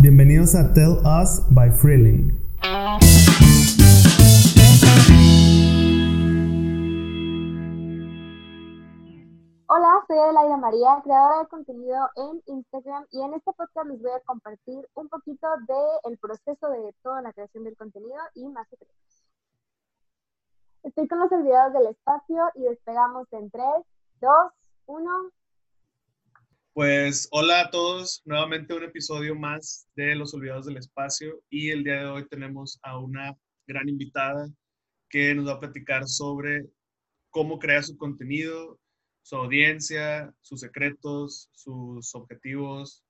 Bienvenidos a Tell Us by Freeling. Hola, soy Adelaida María, creadora de contenido en Instagram y en este podcast les voy a compartir un poquito del proceso de toda la creación del contenido y más secretos. Estoy con los olvidados del espacio y despegamos en 3, 2, 1. Pues hola a todos, nuevamente un episodio más de Los Olvidados del Espacio y el día de hoy tenemos a una gran invitada que nos va a platicar sobre cómo crea su contenido, su audiencia, sus secretos, sus objetivos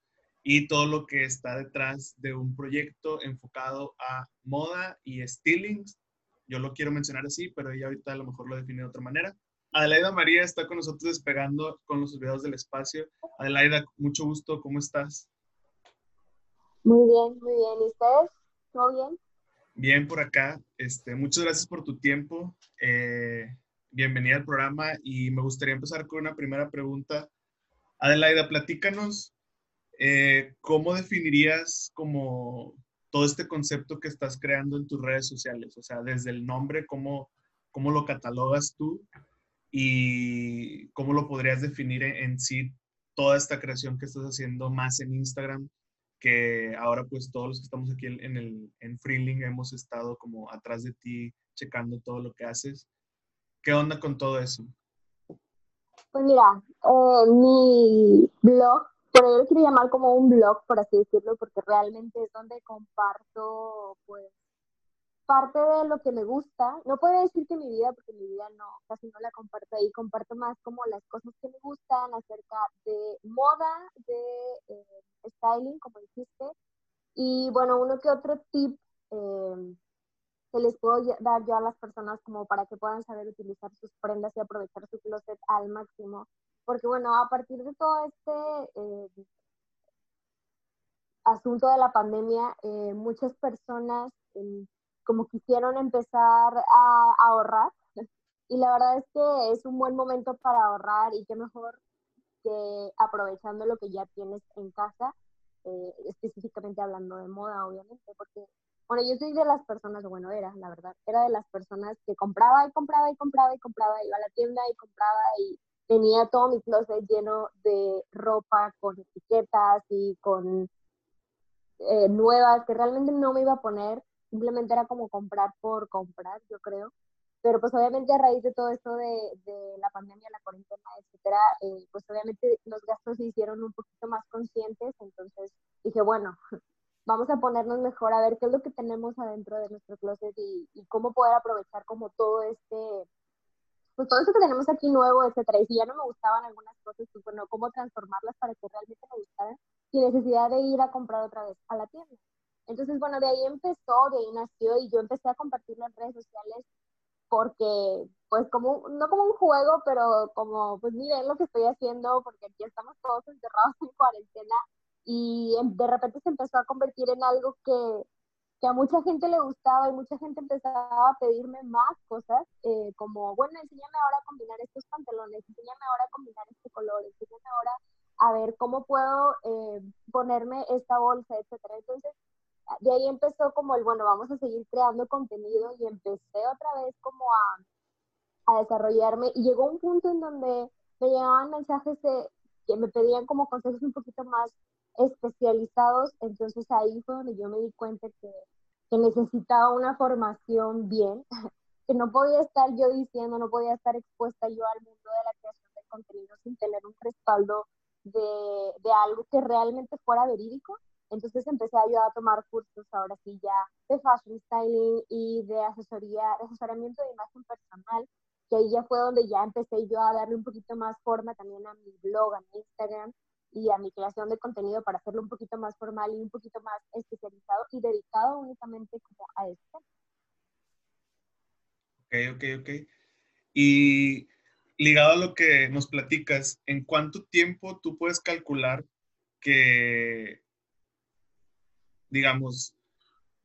y todo lo que está detrás de un proyecto enfocado a moda y styling. Yo lo quiero mencionar así, pero ella ahorita a lo mejor lo define de otra manera. Adelaida María está con nosotros despegando con los olvidados del espacio. Adelaida, mucho gusto, ¿cómo estás? Muy bien, muy bien. ¿Y ustedes? ¿Todo bien? Bien por acá. Este, muchas gracias por tu tiempo. Eh, bienvenida al programa y me gustaría empezar con una primera pregunta. Adelaida, platícanos eh, cómo definirías como todo este concepto que estás creando en tus redes sociales, o sea, desde el nombre, cómo, cómo lo catalogas tú y cómo lo podrías definir en, sí toda esta creación que estás haciendo más en Instagram, que ahora pues todos los que estamos aquí en, el, en Freeling hemos estado como atrás de ti checando todo lo que haces. ¿Qué onda con todo eso? Pues mira, eh, mi blog, pero yo lo quería llamar como un blog, por así decirlo, porque realmente es donde comparto pues parte de lo que me gusta, no puedo decir que mi vida, porque mi vida no, casi no la comparto ahí, comparto más como las cosas que me gustan acerca de moda, de eh, styling, como dijiste, y bueno, uno que otro tip eh, que les puedo dar yo a las personas como para que puedan saber utilizar sus prendas y aprovechar su closet al máximo, porque bueno, a partir de todo este... Eh, asunto de la pandemia, muchas personas como quisieron empezar a, ahorrar. Y la verdad es que es un buen momento para ahorrar y qué mejor que aprovechando lo que ya tienes en casa, eh, específicamente hablando de moda, obviamente, porque, bueno, yo soy de las personas, bueno, era, la verdad, era de las personas que compraba y compraba y compraba y compraba, iba a la tienda y compraba y tenía todo mi closet lleno de ropa con etiquetas y con eh, nuevas que realmente no me iba a poner simplemente era como comprar por comprar, yo creo. Pero pues obviamente a raíz de todo esto de, de la pandemia, la cuarentena, etcétera, eh, pues obviamente los gastos se hicieron un poquito más conscientes, entonces dije, bueno, vamos a ponernos mejor a ver qué es lo que tenemos adentro de nuestro closet y, y cómo poder aprovechar como todo este, pues todo eso que tenemos aquí nuevo, etcétera. Y si ya no me gustaban algunas cosas, pues bueno, cómo transformarlas para que realmente me gustaran sin necesidad de ir a comprar otra vez a la tienda. Entonces, bueno, de ahí empezó, de ahí nació y yo empecé a compartirlo en redes sociales porque, pues, como, no como un juego, pero como, pues, miren lo que estoy haciendo porque aquí estamos todos encerrados en cuarentena y de repente se empezó a convertir en algo que, que a mucha gente le gustaba y mucha gente empezaba a pedirme más cosas, eh, como, bueno, enséñame ahora a combinar estos pantalones, enséñame ahora a combinar este color, enséñame ahora a ver cómo puedo eh, ponerme esta bolsa, etcétera. Entonces, de ahí empezó como el, bueno, vamos a seguir creando contenido y empecé otra vez como a, a desarrollarme. Y llegó un punto en donde me llegaban mensajes de, que me pedían como consejos un poquito más especializados, entonces ahí fue donde yo me di cuenta que, que necesitaba una formación bien, que no podía estar yo diciendo, no podía estar expuesta yo al mundo de la creación de contenido sin tener un respaldo de, de algo que realmente fuera verídico entonces empecé yo a tomar cursos ahora sí ya de fashion styling y de asesoría, de asesoramiento de imagen personal, que ahí ya fue donde ya empecé yo a darle un poquito más forma también a mi blog, a mi Instagram y a mi creación de contenido para hacerlo un poquito más formal y un poquito más especializado y dedicado únicamente como a esto. Ok, ok, ok. Y ligado a lo que nos platicas, ¿en cuánto tiempo tú puedes calcular que digamos,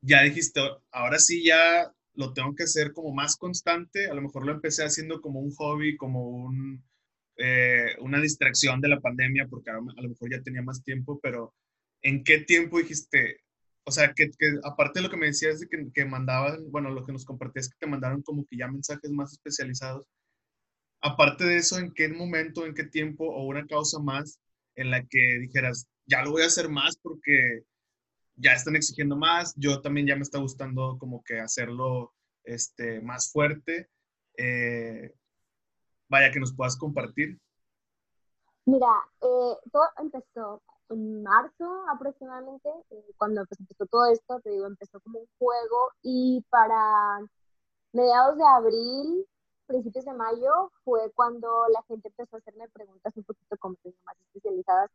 ya dijiste, ahora sí ya lo tengo que hacer como más constante, a lo mejor lo empecé haciendo como un hobby, como un, eh, una distracción de la pandemia, porque a lo mejor ya tenía más tiempo, pero ¿en qué tiempo dijiste, o sea, que, que aparte de lo que me decías de que, que, mandaban, bueno, lo que nos compartías que te mandaron como que ya mensajes más especializados, aparte de eso, ¿en qué momento, en qué tiempo o una causa más en la que dijeras, ya lo voy a hacer más porque ya están exigiendo más, yo también ya me está gustando como que hacerlo este, más fuerte? Eh, vaya, que nos puedas compartir. Mira, eh, todo empezó en marzo aproximadamente, eh, cuando pues, empezó todo esto, te digo, empezó como un juego y para mediados de abril, principios de mayo, fue cuando la gente empezó a hacerme preguntas un poquito como más especializadas.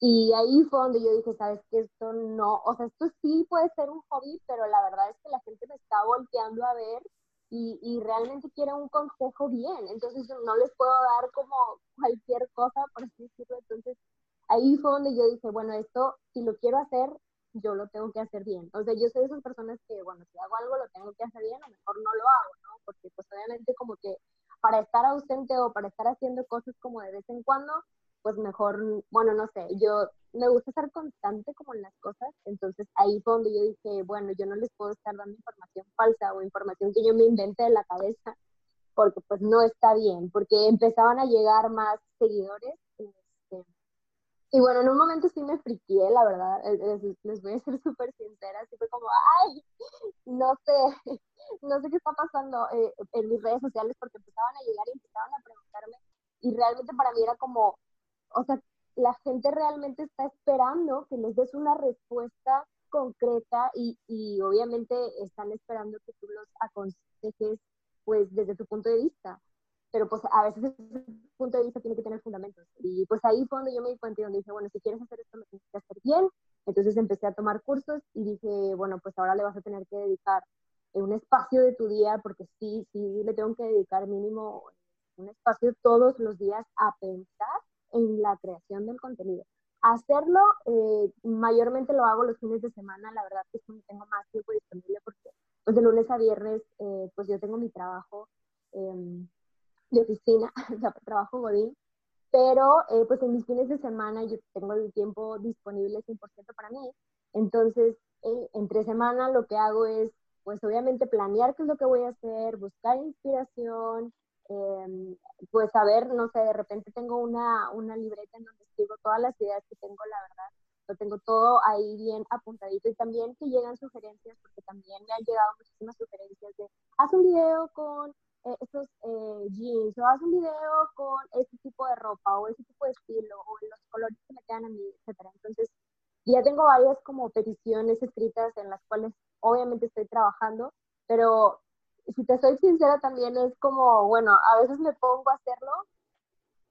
Y ahí fue donde yo dije, sabes que esto no, o sea, esto sí puede ser un hobby, pero la verdad es que la gente me está volteando a ver y, y, realmente quiere un consejo bien. Entonces no les puedo dar como cualquier cosa, por así decirlo. Entonces ahí fue donde yo dije, bueno, esto si lo quiero hacer, yo lo tengo que hacer bien. O sea, yo soy de esas personas que, bueno, si hago algo lo tengo que hacer bien, o mejor no lo hago, ¿no? Porque pues obviamente como que para estar ausente o para estar haciendo cosas como de vez en cuando, pues mejor, bueno, no sé, yo me gusta ser constante como en las cosas, entonces ahí fue donde yo dije, bueno, yo no les puedo estar dando información falsa o información que yo me invente de la cabeza, porque pues no está bien, porque empezaban a llegar más seguidores y bueno, en un momento sí me friqué, la verdad, les, voy a ser súper sincera, así fue como, ay, no sé, no sé qué está pasando eh, en mis redes sociales porque empezaban a llegar y empezaban a preguntarme y realmente para mí era como, o sea, la gente realmente está esperando que les des una respuesta concreta y, y obviamente están esperando que tú los aconsejes pues desde tu punto de vista pero pues a veces ese punto de vista tiene que tener fundamentos. Y pues ahí fue donde yo me di cuenta y donde dije, bueno, si quieres hacer esto, me tienes que hacer bien. Entonces empecé a tomar cursos y dije, bueno, pues ahora le vas a tener que dedicar un espacio de tu día, porque sí, sí, le tengo que dedicar mínimo un espacio todos los días a pensar en la creación del contenido. Hacerlo, eh, mayormente lo hago los fines de semana, la verdad que es cuando tengo más tiempo disponible porque pues de lunes a viernes eh, pues yo tengo mi trabajo eh, de oficina, trabajo godín, pero eh, pues en mis fines de semana yo tengo el tiempo disponible 100% para mí, entonces entre semana lo que hago es pues obviamente planear qué es lo que voy a hacer, buscar inspiración, em, pues saber, no sé, de repente tengo una, una libreta en donde escribo todas las ideas que tengo, la verdad, lo tengo todo ahí bien apuntadito y también que llegan sugerencias, porque también me han llegado muchísimas sugerencias de, haz un video con eh, estos eh, jeans o haz un video con este tipo de ropa o ese tipo de estilo o los colores que me quedan a mí, etcétera. Entonces, ya tengo varias como peticiones escritas en las cuales obviamente estoy trabajando, pero si te soy sincera también es como, bueno, a veces me pongo a hacerlo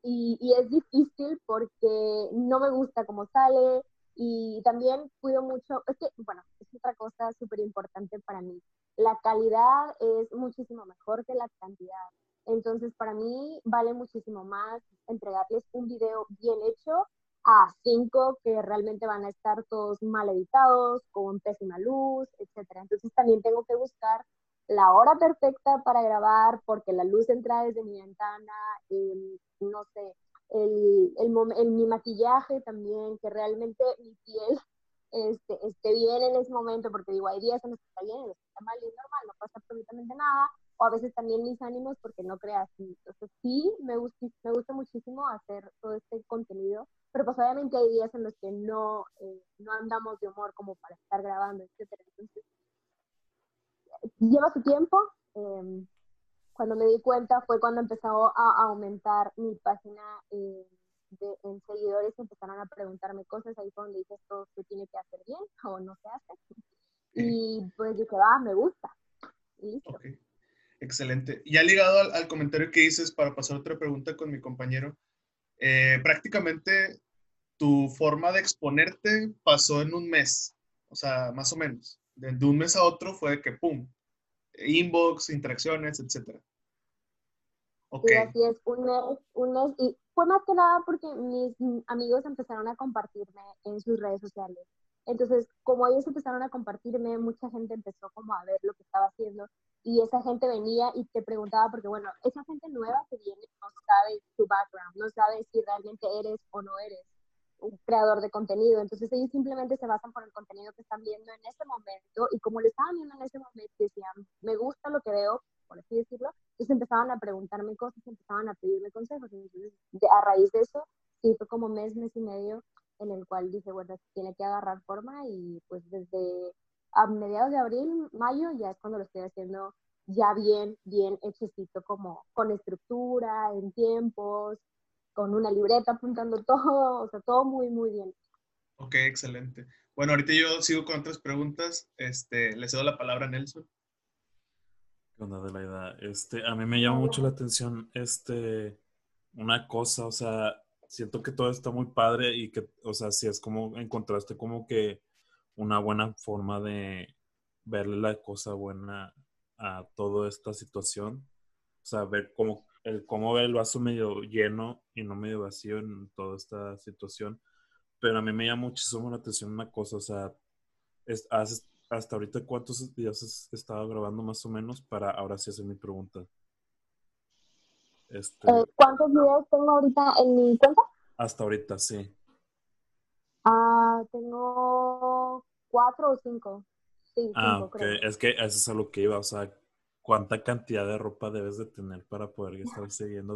y, y es difícil porque no me gusta cómo sale, y también cuido mucho, es que, bueno, es otra cosa súper importante para mí. La calidad es muchísimo mejor que la cantidad. Entonces, para mí vale muchísimo más entregarles un video bien hecho a cinco que realmente van a estar todos mal editados, con pésima luz, etc. Entonces, también tengo que buscar la hora perfecta para grabar porque la luz entra desde mi ventana, no sé, el, el, mi maquillaje también, que realmente mi piel este, esté bien en ese momento, porque digo, hay días en los que está bien, en los que está mal y es normal, no pasa absolutamente nada, o a veces también mis ánimos porque no creas. Entonces sí, me gusta, me gusta muchísimo hacer todo este contenido, pero pues obviamente hay días en los que no, eh, no andamos de humor como para estar grabando, etcétera. Entonces, lleva su tiempo, eh, cuando me di cuenta fue cuando empezó a aumentar mi página eh, de, en seguidores, empezaron a preguntarme cosas, ahí fue donde dije esto se tiene que hacer bien o no se hace. Y pues dije, va, me gusta. listo. Excelente. Y ha ligado al, comentario que dices para pasar otra pregunta con mi compañero, eh, prácticamente tu forma de exponerte pasó en un mes, o sea, más o menos. De, de un mes a otro fue que, ¡pum!, inbox, interacciones, etcétera. Okay. Y así es, un mes, un mes, y fue más que nada porque mis amigos empezaron a compartirme en sus redes sociales. Entonces, como ellos empezaron a compartirme, mucha gente empezó como a ver lo que estaba haciendo y esa gente venía y te preguntaba, porque bueno, esa gente nueva que viene no sabe tu background, no sabe si realmente eres o no eres un creador de contenido. Entonces ellos simplemente se basan por el contenido que están viendo en ese momento y como lo estaban viendo en ese momento decían, me gusta lo que veo, por así decirlo, entonces empezaban a preguntarme cosas, empezaban a pedirme consejos. Entonces, a raíz de eso, sí, fue como mes, mes y medio en el cual dije, bueno, tiene que agarrar forma y pues desde a mediados de abril, mayo, ya es cuando lo estoy haciendo ya bien, bien hechecito, como con estructura, en tiempos, con una libreta apuntando todo, o sea, todo muy, muy bien. Ok, excelente. Bueno, ahorita yo sigo con otras preguntas. Este, le cedo la palabra a Nelson. ¿Qué onda, Adelaida? Este, a mí me llama mucho la atención este, una cosa, o sea, siento que todo está muy padre y que, o sea, si es como encontraste como que una buena forma de verle la cosa buena a toda esta situación. O sea, ver cómo, el, cómo ver el vaso medio lleno y no medio vacío en toda esta situación. Pero a mí me llama muchísimo la atención una cosa, o sea, es, hasta ahorita cuántos días has estado grabando más o menos para ahora sí hacer mi pregunta. Este, eh, ¿Cuántos videos tengo ahorita en mi cuenta? Hasta ahorita, sí. Ah, tengo cuatro o cinco. Sí, ah, ok. Es que eso es a lo que iba, o sea, cuánta cantidad de ropa debes de tener para poder estar siguiendo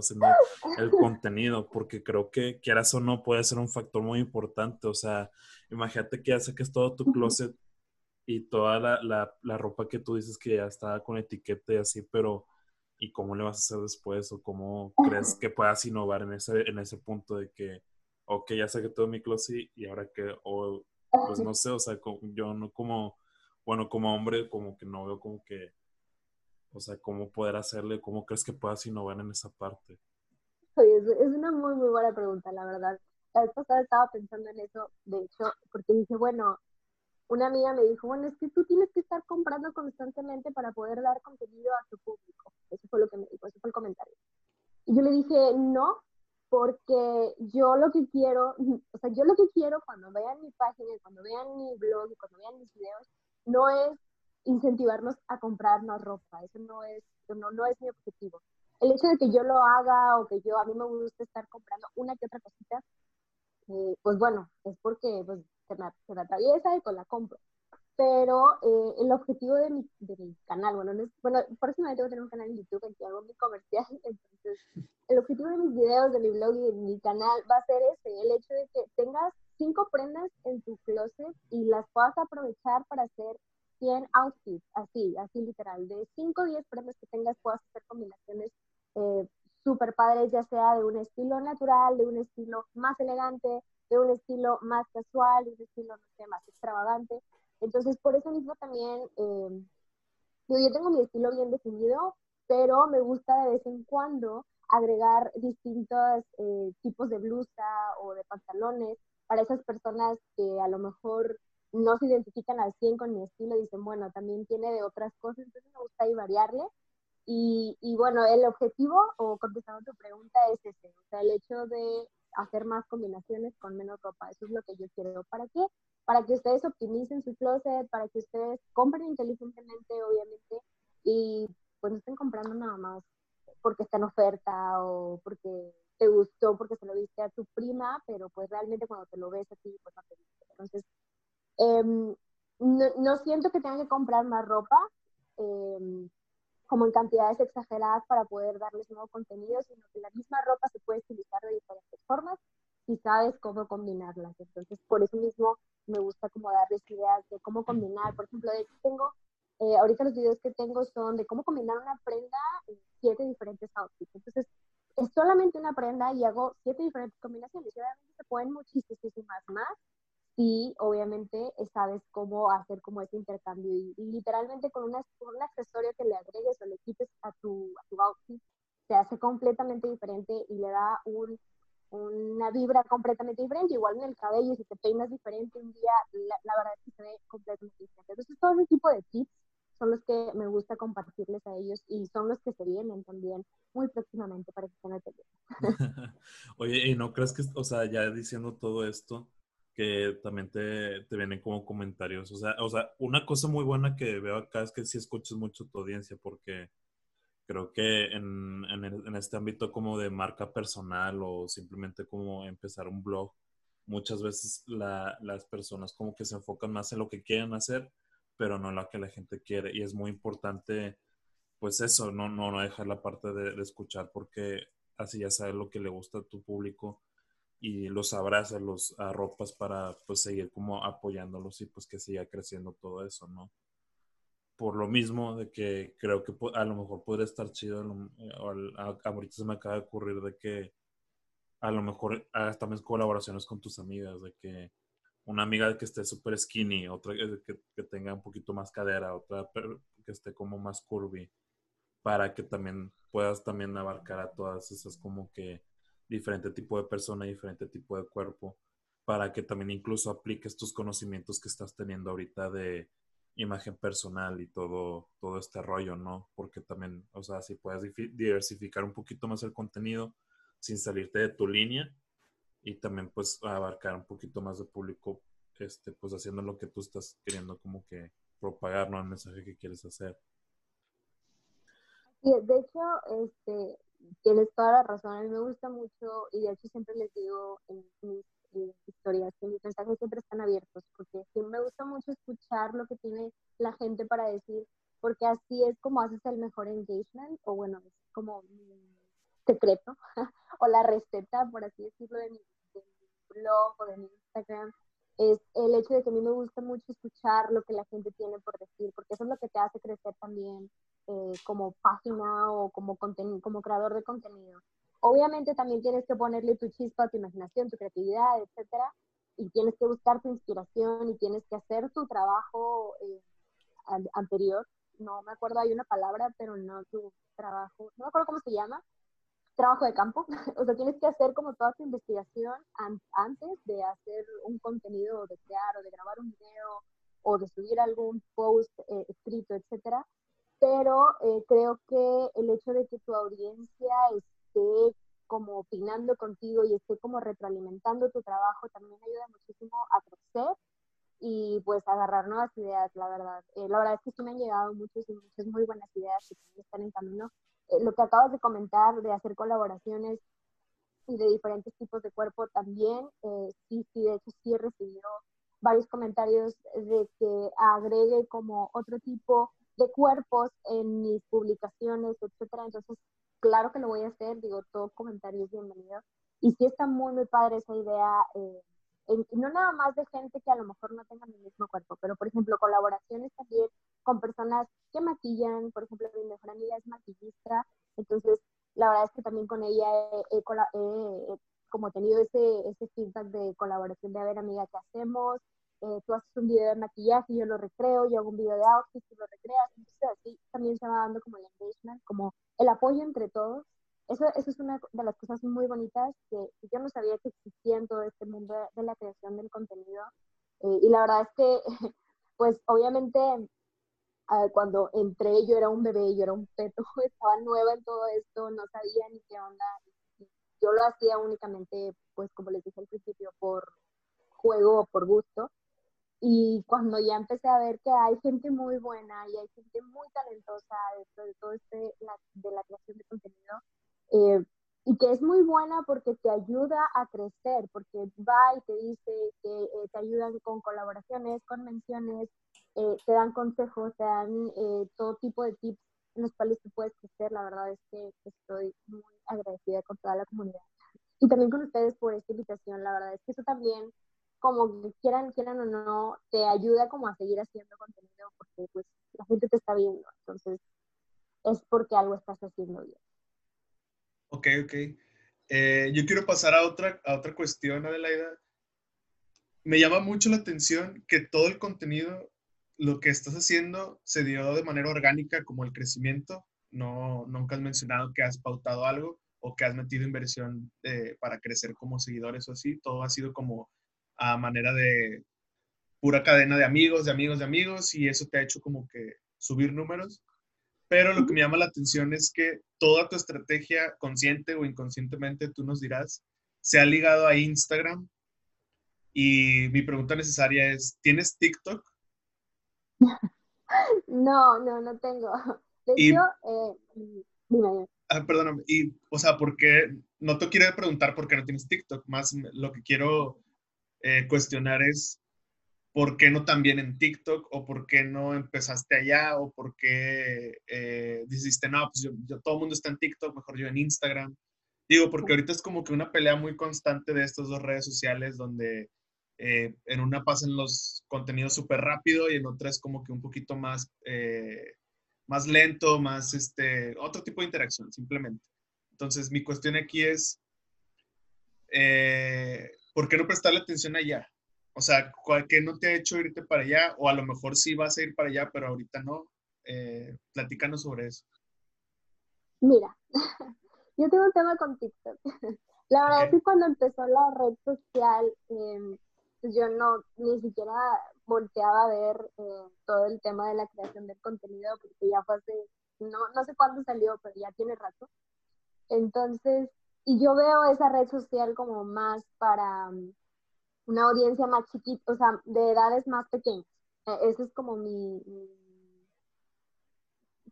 el contenido, porque creo que quieras o no puede ser un factor muy importante, o sea, imagínate que ya saques todo tu closet y toda la, la, ropa que tú dices que ya está con etiqueta y así, pero ¿y cómo le vas a hacer después? ¿O cómo crees que puedas innovar en ese, en ese punto de que, ok, ya saqué todo mi closet y ahora que, o pues no sé, o sea, yo no como, bueno, como hombre, como que no veo como que, o sea, cómo poder hacerle, cómo crees que puedas innovar en esa parte. Oye, es una muy, muy buena pregunta, la verdad. La vez pasada estaba pensando en eso, de hecho, porque dije, bueno, una amiga me dijo, bueno, es que tú tienes que estar comprando constantemente para poder dar contenido a tu público. Eso fue lo que me dijo, ese fue el comentario. Y yo le dije, no, porque yo lo que quiero, o sea, yo lo que quiero cuando vean mi página, cuando vean mi blog cuando vean mis videos, no es incentivarnos a comprar más ropa, eso no es, no, no es mi objetivo. El hecho de que yo lo haga o que yo, a mí me gusta estar comprando una que otra cosita, eh, pues bueno, es porque pues, se, me, se me atraviesa y pues la compro. Pero eh, el objetivo de mi, de mi canal, bueno, no es, bueno, próximamente voy a tener un canal en YouTube en que hago mi comercial, entonces el objetivo de mis videos, de mi blog y de mi canal va a ser ese, el hecho de que tengas cinco prendas en tu closet y las puedas aprovechar para hacer 100 outfits, así, así literal, de 5 o 10 prendas que tengas puedas hacer combinaciones eh, súper padres, ya sea de un estilo natural, de un estilo más elegante, de un estilo más casual, de un estilo, no sé, más extravagante. Entonces, por eso mismo también, eh, yo tengo mi estilo bien definido, pero me gusta de vez en cuando agregar distintos eh, tipos de blusa o de pantalones para esas personas que a lo mejor no se identifican al 100 con mi estilo, dicen, bueno, también tiene de otras cosas, entonces me gusta ahí variarle. Y, bueno, el objetivo, o contestando tu pregunta, es ese, o sea, el hecho de hacer más combinaciones con menos ropa, eso es lo que yo quiero. ¿Para qué? para que ustedes optimicen su closet, para que ustedes compren inteligentemente, obviamente, y pues no estén comprando nada más porque está en oferta o porque te gustó, porque se lo viste a tu prima, pero pues realmente cuando te lo ves a pues no te viste. Entonces, em, no, siento que tengan que comprar más ropa, em, como en cantidades exageradas para poder darles nuevo contenido, sino que la misma ropa se puede utilizar de diferentes formas y sabes cómo combinarlas. Entonces, por eso mismo me gusta como darles ideas de cómo combinar. Por ejemplo, de tengo, eh, ahorita los videos que tengo son de cómo combinar una prenda en siete diferentes outfits. Entonces, es solamente una prenda y hago siete diferentes combinaciones. Y obviamente se pueden muchísimas más y obviamente sabes cómo hacer como ese intercambio. Y, literalmente con, una, con, un accesorio que le agregues o le quites a tu, a tu outfit, se hace completamente diferente y le da un una vibra completamente diferente, igual en el cabello, si te peinas diferente un día, la, verdad es que se ve completamente diferente. Entonces, todo ese tipo de tips son los que me gusta compartirles a ellos y son los que se vienen también muy próximamente para que estén atentos. Oye, ¿y no crees que, o sea, ya diciendo todo esto, que también te, te, vienen como comentarios? O sea, o sea, una cosa muy buena que veo acá es que sí escuchas mucho tu audiencia porque creo que en, en, este ámbito como de marca personal o simplemente como empezar un blog, muchas veces las personas como que se enfocan más en lo que quieren hacer, pero no en lo que la gente quiere. Y es muy importante, pues eso, no, no, no dejar la parte de, escuchar porque así ya sabes lo que le gusta a tu público y los abrazas, los arropas para pues seguir como apoyándolos y pues que siga creciendo todo eso, ¿no? Por lo mismo de que creo que a lo mejor podría estar chido, ahorita se me acaba de ocurrir de que a lo mejor hagas también colaboraciones con tus amigas, de que una amiga que esté súper skinny, otra que, que, tenga un poquito más cadera, otra que esté como más curvy, para que también puedas también abarcar a todas esas como que diferente tipo de persona, diferente tipo de cuerpo, para que también incluso apliques tus conocimientos que estás teniendo ahorita de imagen personal y todo, todo este rollo, ¿no? Porque también, o sea, si puedes diversificar un poquito más el contenido, sin salirte de tu línea y también pues abarcar un poquito más de público, este, pues haciendo lo que tú estás queriendo como que propagar, ¿no? El mensaje que quieres hacer. De hecho, este, tienes toda la razón, a mí me gusta mucho y de hecho siempre les digo en mis, historias que mis mensajes siempre están abiertos porque me gusta mucho escuchar lo que tiene la gente para decir porque así es como haces el mejor engagement o bueno, es como secreto o la receta, por así decirlo, de mi, blog o de mi Instagram, es el hecho de que a mí me gusta mucho escuchar lo que la gente tiene por decir, porque eso es lo que te hace crecer también eh, como página o como, como creador de contenido. Obviamente también tienes que ponerle tu chispa, tu imaginación, tu creatividad, etcétera, y tienes que buscar tu inspiración y tienes que hacer tu trabajo eh, anterior. No me acuerdo, hay una palabra, pero no tu trabajo, no me acuerdo cómo se llama, trabajo de campo, o sea, tienes que hacer como toda tu investigación antes de hacer un contenido, de crear o de grabar un video o de subir algún post eh, escrito, etcétera. Pero eh, creo que el hecho de que tu audiencia esté como opinando contigo y esté como retroalimentando tu trabajo también ayuda muchísimo a crecer y pues agarrar nuevas ideas, la verdad. Eh, la verdad es que sí me han llegado muchas y muchas muy buenas ideas que están en camino eh, lo que acabas de comentar de hacer colaboraciones y de diferentes tipos de cuerpo también, eh, sí, sí, de hecho sí he recibido varios comentarios de que agregue como otro tipo de cuerpos en mis publicaciones, etcétera. Entonces, claro que lo voy a hacer, digo, todo comentario es bienvenido. Y sí está muy, muy padre esa idea, eh, no nada más de gente que a lo mejor no tenga mi mismo cuerpo, pero por ejemplo, colaboraciones también con personas que maquillan, por ejemplo, mi mejor amiga es maquillista, entonces la verdad es que también con ella he, como tenido ese, ese feedback de colaboración de a ver amiga, ¿qué hacemos? Eh, tú haces un video de maquillaje, y yo lo recreo, yo hago un video de outfit, tú lo recreas, entonces así también se va dando como el engagement, como el apoyo entre todos. Eso, eso es una de las cosas muy bonitas que, yo no sabía que existía en todo este mundo de, la creación del contenido. Eh, y la verdad es que, pues obviamente cuando entré yo era un bebé, yo era un peto, estaba nueva en todo esto, no sabía ni qué onda. Yo lo hacía únicamente, pues como les dije al principio, por juego o por gusto. Y cuando ya empecé a ver que hay gente muy buena y hay gente muy talentosa dentro de todo este, de la creación de contenido, eh, y que es muy buena porque te ayuda a crecer, porque va y te dice que eh, te ayudan con colaboraciones, con menciones, eh, te dan consejos, te dan eh, todo tipo de tips en los cuales tú puedes crecer. La verdad es que estoy muy agradecida con toda la comunidad y también con ustedes por esta invitación. La verdad es que eso también, como quieran, quieran o no, te ayuda como a seguir haciendo contenido porque pues la gente te está viendo. Entonces, es porque algo estás haciendo bien. Ok, ok. Eh, yo quiero pasar a otra, a otra cuestión, Adelaida. Me llama mucho la atención que todo el contenido lo que estás haciendo se dio de manera orgánica como el crecimiento. No, nunca has mencionado que has pautado algo o que has metido inversión eh, para crecer como seguidores o así. Todo ha sido como a manera de pura cadena de amigos, de amigos, de amigos y eso te ha hecho como que subir números. Pero lo que me llama la atención es que toda tu estrategia, consciente o inconscientemente, tú nos dirás, se ha ligado a Instagram. Y mi pregunta necesaria es, ¿tienes TikTok? No, no, no tengo. De hecho, eh, dime. Ah, perdóname, y, o sea, ¿por qué? No te quiero preguntar por qué no tienes TikTok, más lo que quiero eh, cuestionar es por qué no también en TikTok o por qué no empezaste allá o por qué eh, dijiste, no, pues yo, todo el mundo está en TikTok, mejor yo en Instagram. Digo, porque ahorita es como que una pelea muy constante de estas dos redes sociales donde eh, en una pasan los contenidos súper rápido y en otra es como que un poquito más, eh, más lento, más este, otro tipo de interacción, simplemente. Entonces, mi cuestión aquí es, eh, ¿por qué no prestarle atención allá? O sea, ¿qué no te ha hecho irte para allá? O a lo mejor sí vas a ir para allá, pero ahorita no. platícanos sobre eso. Mira, yo tengo un tema con TikTok. La verdad es que cuando empezó la red social, eh, pues yo no ni siquiera volteaba a ver eh, todo el tema de la creación del contenido porque ya fue hace, no, no sé cuándo salió, pero ya tiene rato. Entonces, y yo veo esa red social como más para um, una audiencia más chiquita, o sea, de edades más pequeñas. E, ese es como mi,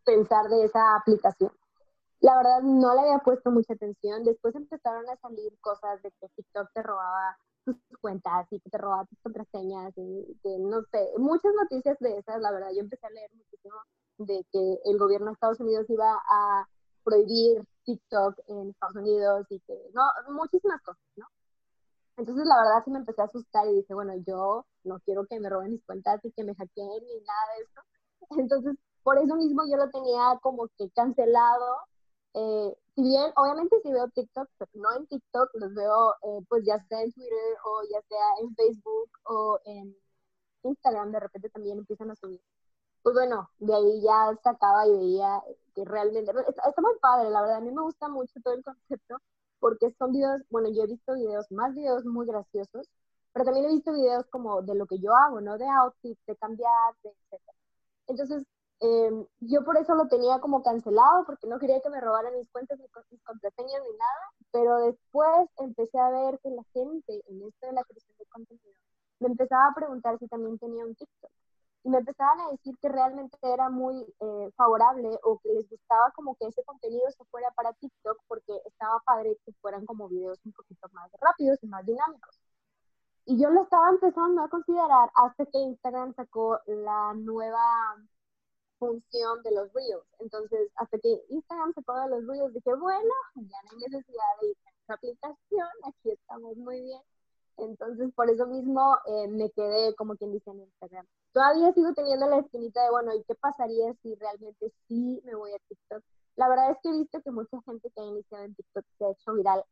pensar de esa aplicación. La verdad no le había puesto mucha atención. Después empezaron a salir cosas de que TikTok te robaba tus cuentas y que te roba tus contraseñas y que no sé, muchas noticias de esas, la verdad, yo empecé a leer muchísimo de que el gobierno de Estados Unidos iba a prohibir TikTok en Estados Unidos y que, no, muchísimas cosas, ¿no? Entonces, la verdad, sí me empecé a asustar y dije, bueno, yo no quiero que me roben mis cuentas y que me hackeen ni nada de eso. Entonces, por eso mismo yo lo tenía como que cancelado eh, si bien, obviamente si veo TikTok, pero no en TikTok, los veo eh, pues ya sea en Twitter o ya sea en Facebook o en Instagram, de repente también empiezan a subir. Pues bueno, de ahí ya sacaba y veía que realmente, está, está, muy padre, la verdad, a mí me gusta mucho todo el concepto porque son videos, bueno, yo he visto videos, más videos muy graciosos, pero también he visto videos como de lo que yo hago, ¿no? De outfits, de cambiar, de etc. Entonces, Em, yo por eso lo tenía como cancelado, porque no quería que me robaran mis cuentas, ni mis contraseñas, ni nada, pero después empecé a ver que la gente en esto de la creación de contenido me empezaba a preguntar si también tenía un TikTok. Y me empezaban a decir que realmente era muy eh, favorable o que les gustaba como que ese contenido se fuera para TikTok porque estaba padre que fueran como videos un poquito más rápidos y más dinámicos. Y yo lo estaba empezando a considerar hasta que Instagram sacó la nueva función de los Reels. Entonces, hasta que Instagram se de los Reels, dije, bueno, ya no hay necesidad de ir a esta aplicación, aquí estamos muy bien. Entonces, por eso mismo eh, me quedé, como quien dice, en Instagram. Todavía sigo teniendo la esquinita de, bueno, ¿y qué pasaría si realmente sí me voy a TikTok? La verdad es que he visto que mucha gente que ha iniciado en TikTok se ha hecho viral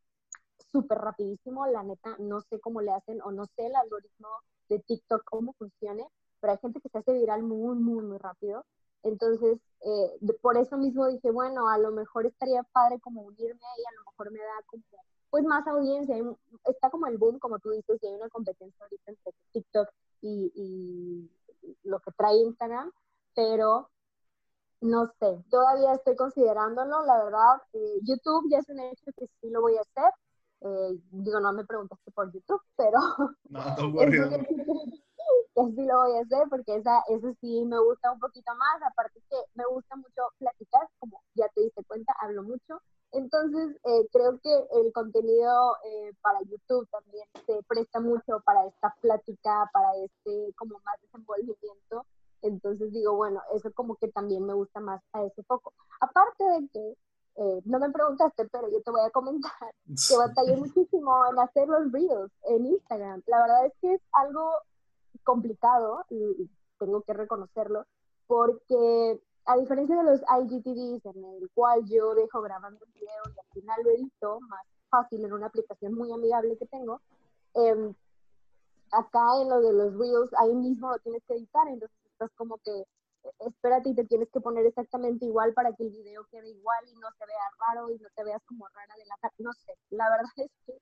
súper rapidísimo. La neta, no sé cómo le hacen o no sé el algoritmo de TikTok cómo funcione, pero hay gente que se hace viral muy, muy, muy rápido. Entonces, eh, por eso mismo dije, bueno, a lo mejor estaría padre como unirme y a lo mejor me da como, pues más audiencia. Está como el boom, como tú dices, y hay una competencia ahorita entre TikTok y, lo que trae Instagram, pero no sé, todavía estoy considerándolo, la verdad. Eh, YouTube ya es un hecho que sí lo voy a hacer. Eh, digo, no me preguntaste por YouTube, pero... No, no, que sí lo voy a hacer porque esa, eso sí me gusta un poquito más, aparte que me gusta mucho platicar, como ya te diste cuenta, hablo mucho. Entonces, eh, creo que el contenido eh, para YouTube también se presta mucho para esta plática, para este como más desenvolvimiento. Entonces digo, bueno, eso como que también me gusta más a ese foco. Aparte de que, eh, no me preguntaste, pero yo te voy a comentar que batallé muchísimo en hacer los reels en Instagram. La verdad es que es algo complicado, y tengo que reconocerlo, porque a diferencia de los IGTVs en el cual yo dejo grabando el video y al final lo edito más fácil en una aplicación muy amigable que tengo, em, acá en lo de los Reels, ahí mismo lo tienes que editar, entonces estás como que e, espérate y te tienes que poner exactamente igual para que el video quede igual y no se vea raro y no te veas como rara de la cara. No sé, la verdad es que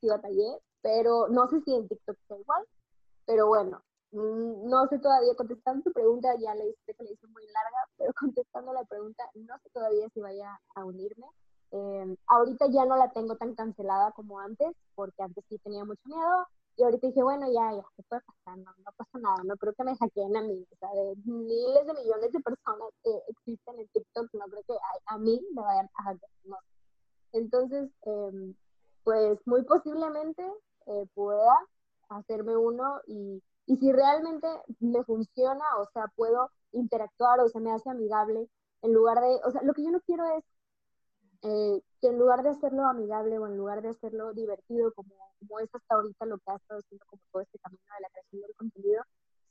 sí batallé, pero no sé si en TikTok está igual, pero bueno, Mm, no sé todavía, contestando tu pregunta, ya le dije que le hice muy larga, pero contestando la pregunta, no sé todavía si vaya a unirme. Eh, ahorita ya no la tengo tan cancelada como antes, porque antes sí tenía mucho miedo. Y ahorita dije, bueno, ya, ya, ¿qué puede pasar? No, no pasa nada, no creo que me hackeen a mí. O sea, de miles de millones de personas que existen en TikTok, no creo que a, mí me vayan a hackear. No. Entonces, em, pues muy posiblemente eh, pueda hacerme uno y, y si realmente me funciona, o sea, puedo interactuar o se me hace amigable, en lugar de, o sea, lo que yo no quiero es eh, que en lugar de hacerlo amigable o en lugar de hacerlo divertido, como es hasta ahorita lo que ha estado haciendo como todo este camino de la creación del contenido,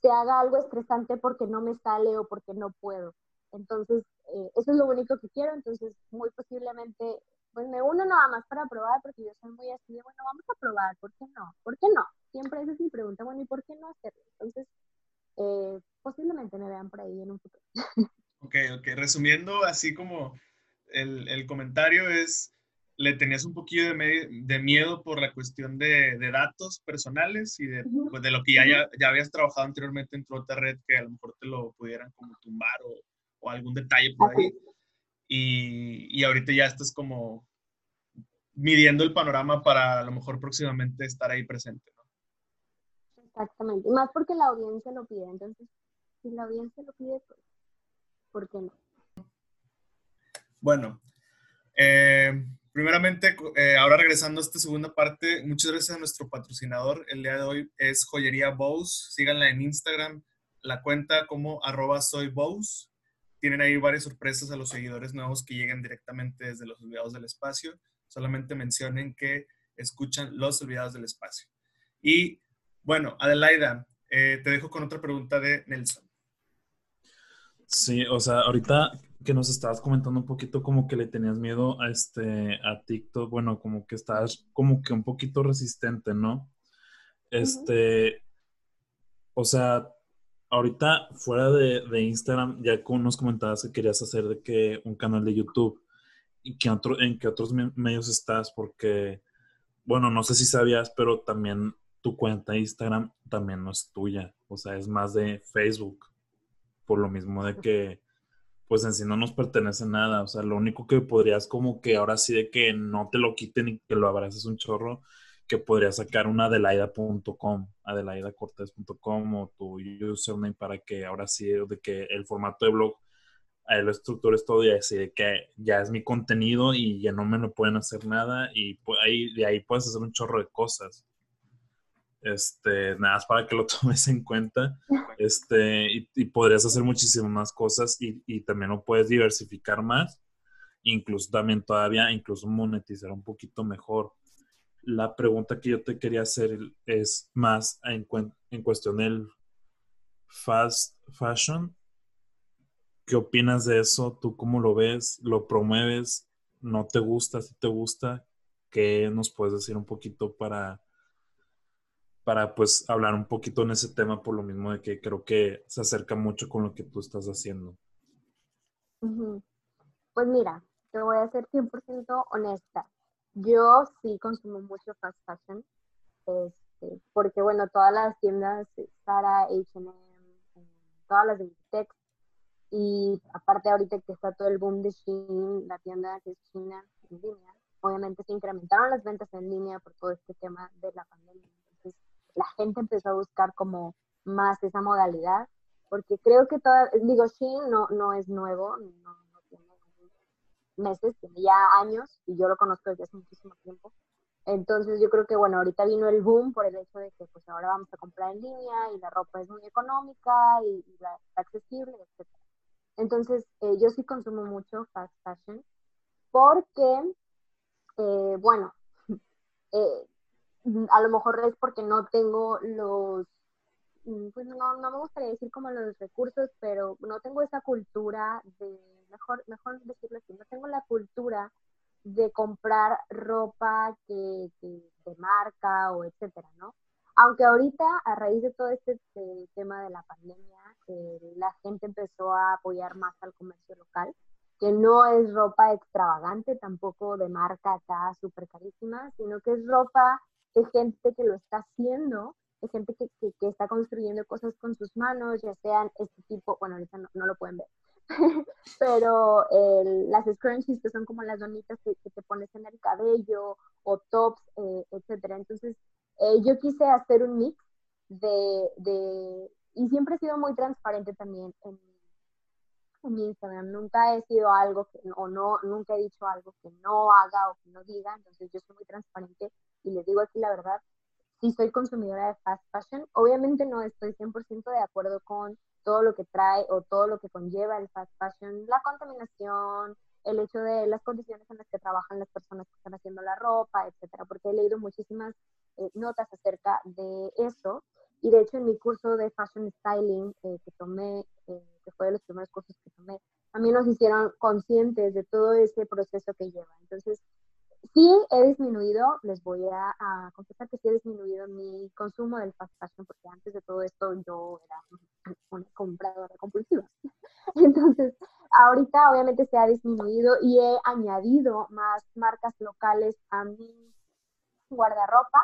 se haga algo estresante porque no me sale o porque no puedo. Entonces, eh, eso es lo único que quiero, entonces muy posiblemente, pues me uno nada más para probar, porque yo soy muy así de, bueno, vamos a probar, ¿por qué no? ¿Por qué no? Siempre esa es mi pregunta, bueno, ¿y por qué no hacerlo? Entonces, eh, posiblemente me vean por ahí en un futuro. Ok, ok, resumiendo, así como el, el comentario es, le tenías un poquillo de, de miedo por la cuestión de, de datos personales y de, pues, de lo que ya, ya, habías trabajado anteriormente en otra red que a lo mejor te lo pudieran como tumbar o, o algún detalle por ahí. Y, y, ahorita ya estás como midiendo el panorama para a lo mejor próximamente estar ahí presente, ¿no? Exactamente, más porque la audiencia lo pide, entonces si la audiencia lo pide, pues, ¿por qué no? Bueno, eh, primeramente, eh, ahora regresando a esta segunda parte, muchas gracias a nuestro patrocinador. El día de hoy es Joyería Bows. Síganla en Instagram, la cuenta como arroba soy Tienen ahí varias sorpresas a los seguidores nuevos que llegan directamente desde los olvidados del espacio. Solamente mencionen que escuchan los olvidados del espacio. Y bueno, Adelaida, eh, te dejo con otra pregunta de Nelson. Sí, o sea, ahorita que nos estabas comentando un poquito como que le tenías miedo a este a TikTok, bueno, como que estás como que un poquito resistente, ¿no? Este, o sea, ahorita fuera de, de, Instagram, ya nos comentabas que querías hacer de que un canal de YouTube y que otro, en qué otros medios estás, porque, bueno, no sé si sabías, pero también tu cuenta de Instagram también no es tuya, o sea, es más de Facebook, por lo mismo de que pues en sí no nos pertenece nada. O sea, lo único que podrías como que ahora sí de que no te lo quiten y que lo abraces un chorro, que podrías sacar una adelaida.com, adelaidacortés.com o tu username para que ahora sí de que el formato de blog ahí lo estructures todo y así de que ya es mi contenido y ya no me lo pueden hacer nada y pues ahí, de ahí puedes hacer un chorro de cosas. Este, nada más para que lo tomes en cuenta. Este, y, podrías hacer muchísimas más cosas y, y, también lo puedes diversificar más. Incluso también todavía, incluso monetizar un poquito mejor. La pregunta que yo te quería hacer es más en, en cuestión del fast fashion. ¿Qué opinas de eso? ¿Tú cómo lo ves? ¿Lo promueves? ¿No te gusta? ¿Si te gusta? ¿Qué nos puedes decir un poquito para para pues hablar un poquito en ese tema por lo mismo de que creo que se acerca mucho con lo que tú estás haciendo. Pues mira, te voy a ser 100% honesta. Yo sí consumo mucho fast fashion, este, porque bueno, todas las tiendas, Zara, H&M, todas las de Inditex, y aparte ahorita que está todo el boom de Shein, la tienda que es China en línea, obviamente se incrementaron las ventas en línea por todo este tema de la pandemia la gente empezó a buscar como más esa modalidad, porque creo que toda, digo, Shein no, no es nuevo, no, tiene meses, tiene ya años, y yo lo conozco desde hace muchísimo tiempo. Entonces yo creo que, bueno, ahorita vino el boom por el hecho de que pues ahora vamos a comprar en línea y la ropa es muy económica y, la, accesible, etc. Entonces eh, yo sí consumo mucho fast fashion porque, eh, bueno, eh, a lo mejor es porque no tengo los, mm, pues no, no me gustaría decir como los recursos, pero no tengo esa cultura de, mejor, mejor decirlo así, no tengo la cultura de comprar ropa que, de marca o etcétera, ¿no? Aunque ahorita, a raíz de todo este, este tema de la pandemia, eh, la gente empezó a apoyar más al comercio local, que no es ropa extravagante, tampoco de marca acá súper carísima, sino que es ropa de gente que lo está haciendo, de gente que, que, está construyendo cosas con sus manos, ya sean este tipo, bueno, ahorita no, lo pueden ver, pero las scrunchies que son como las donitas que, te pones en el cabello o tops, eh, etcétera. Entonces, eh, yo quise hacer un mix de, de, y siempre he sido muy transparente también en, en mi Instagram. Nunca he sido algo que, o no, nunca he dicho algo que no haga o que no diga. Entonces yo soy muy transparente y les digo aquí la verdad. sí soy consumidora de fast fashion. Obviamente no estoy 100% de acuerdo con todo lo que trae o todo lo que conlleva el fast fashion, la contaminación, el hecho de las condiciones en las que trabajan las personas que están haciendo la ropa, etcétera, porque he leído muchísimas eh, notas acerca de eso. Y de hecho en mi curso de fashion styling eh, que tomé, eh, que fue de los primeros cursos que tomé, también nos hicieron conscientes de todo ese proceso que lleva. Entonces, sí he disminuido, les voy a, a, confesar que sí he disminuido mi consumo del fast fashion, porque antes de todo esto yo era una compradora compulsiva. Entonces, ahorita obviamente se ha disminuido y he añadido más marcas locales a mi guardarropa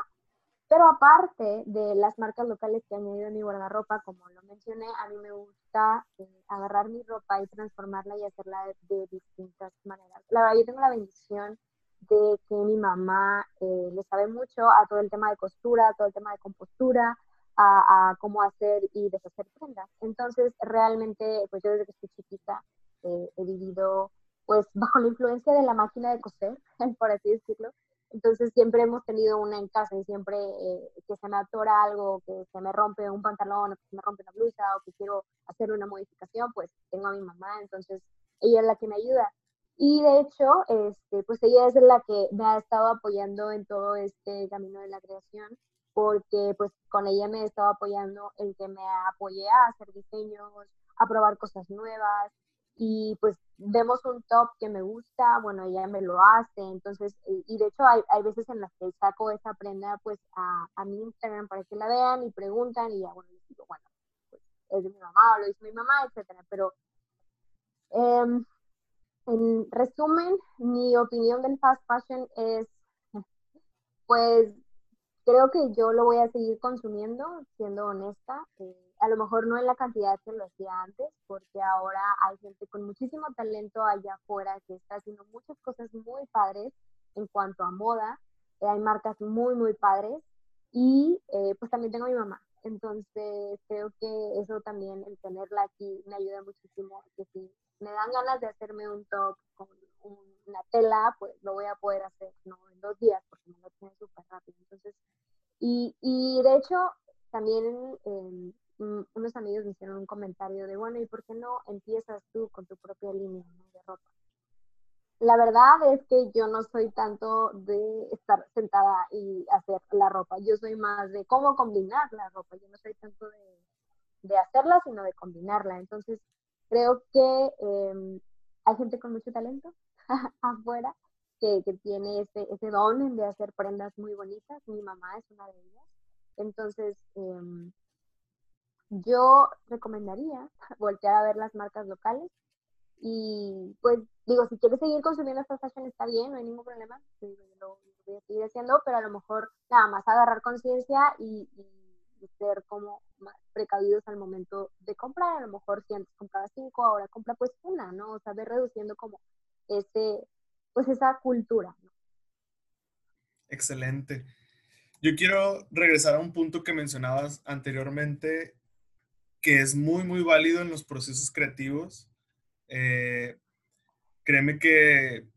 pero aparte de las marcas locales que he añadido en mi guardarropa, como lo mencioné, a mí me gusta eh, agarrar mi ropa y transformarla y hacerla de, distintas maneras. La verdad, yo tengo la bendición de que mi mamá eh, le sabe mucho a todo el tema de costura, a todo el tema de compostura, a, cómo hacer y deshacer prendas. Entonces, realmente, pues yo desde que estoy chiquita eh, he vivido pues bajo la influencia de la máquina de coser, por así decirlo, entonces siempre hemos tenido una en casa y siempre eh, que se me atora algo, que se me rompe un pantalón o que se me rompe una blusa o que quiero hacer una modificación, pues tengo a mi mamá, entonces ella es la que me ayuda. Y de hecho, este, pues ella es la que me ha estado apoyando en todo este camino de la creación, porque pues con ella me he estado apoyando en que me apoye a hacer diseños, a probar cosas nuevas, y pues vemos un top que me gusta, bueno, ella me lo hace, entonces, y de hecho hay, hay veces en las que saco esa prenda pues a, a, mi Instagram para que la vean y preguntan y ya, bueno, les digo, bueno, pues es de mi mamá o lo hizo mi mamá, etcétera, pero em, en resumen, mi opinión del fast fashion es, pues, creo que yo lo voy a seguir consumiendo, siendo honesta. Eh, a lo mejor no en la cantidad que lo hacía antes, porque ahora hay gente con muchísimo talento allá afuera que está haciendo muchas cosas muy padres en cuanto a moda. Eh, hay marcas muy, muy padres. Y eh, pues también tengo a mi mamá. Entonces creo que eso también, el tenerla aquí, me ayuda muchísimo. Que si me dan ganas de hacerme un top con una tela, pues lo voy a poder hacer, ¿no? En dos días, porque me lo tiene súper rápido. Entonces, y, y de hecho, también eh, unos amigos me hicieron un comentario de, bueno, ¿y por qué no empiezas tú con tu propia línea de ropa? La verdad es que yo no soy tanto de estar sentada y hacer la ropa, yo soy más de cómo combinar la ropa, yo no soy tanto de, de hacerla, sino de combinarla. Entonces, creo que em, hay gente con mucho talento afuera que, que, tiene ese, ese don de hacer prendas muy bonitas. Mi mamá es una de ellas. Entonces, eh, yo recomendaría voltear a ver las marcas locales y pues digo, si quieres seguir consumiendo esta fashion está bien, no hay ningún problema, lo, voy a seguir haciendo, pero a lo mejor nada más agarrar conciencia y, ser como más precavidos al momento de comprar, a lo mejor si antes compraba cinco, ahora compra pues una, ¿no? O sea, ver reduciendo como ese, pues esa cultura, ¿no? Excelente. Yo quiero regresar a un punto que mencionabas anteriormente que es muy, muy válido en los procesos creativos. Eh, créeme que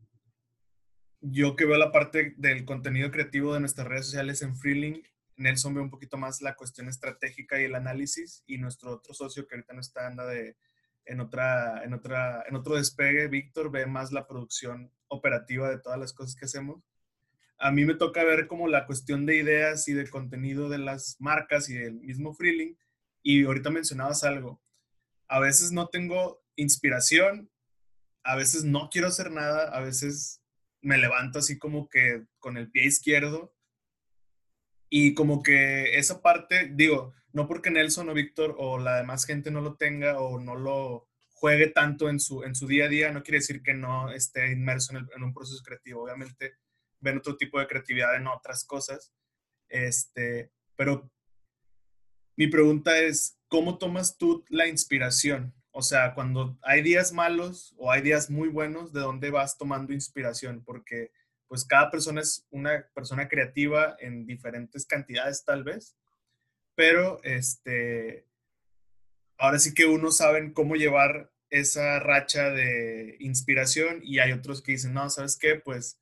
yo que veo la parte del contenido creativo de nuestras redes sociales en Freeling, Nelson ve un poquito más la cuestión estratégica y el análisis y nuestro otro socio que ahorita no está anda de, en, otra, en, otra, en otro despegue, Víctor, ve más la producción operativa de todas las cosas que hacemos. A mí me toca ver como la cuestión de ideas y de contenido de las marcas y del mismo Freeling y ahorita mencionabas algo. A veces no tengo inspiración, a veces no quiero hacer nada, a veces me levanto así como que con el pie izquierdo. Y como que esa parte, digo, no porque Nelson o Víctor o la demás gente no lo tenga o no lo juegue tanto en su, en su día a día, no quiere decir que no esté inmerso en, un proceso creativo. Obviamente ven otro tipo de creatividad en otras cosas. Este, pero mi pregunta es, ¿cómo tomas tú la inspiración? O sea, cuando hay días malos o hay días muy buenos, ¿de dónde vas tomando inspiración? Porque pues cada persona es una persona creativa en diferentes cantidades tal vez, pero este, ahora sí que unos saben cómo llevar esa racha de inspiración y hay otros que dicen, no, ¿sabes qué? Pues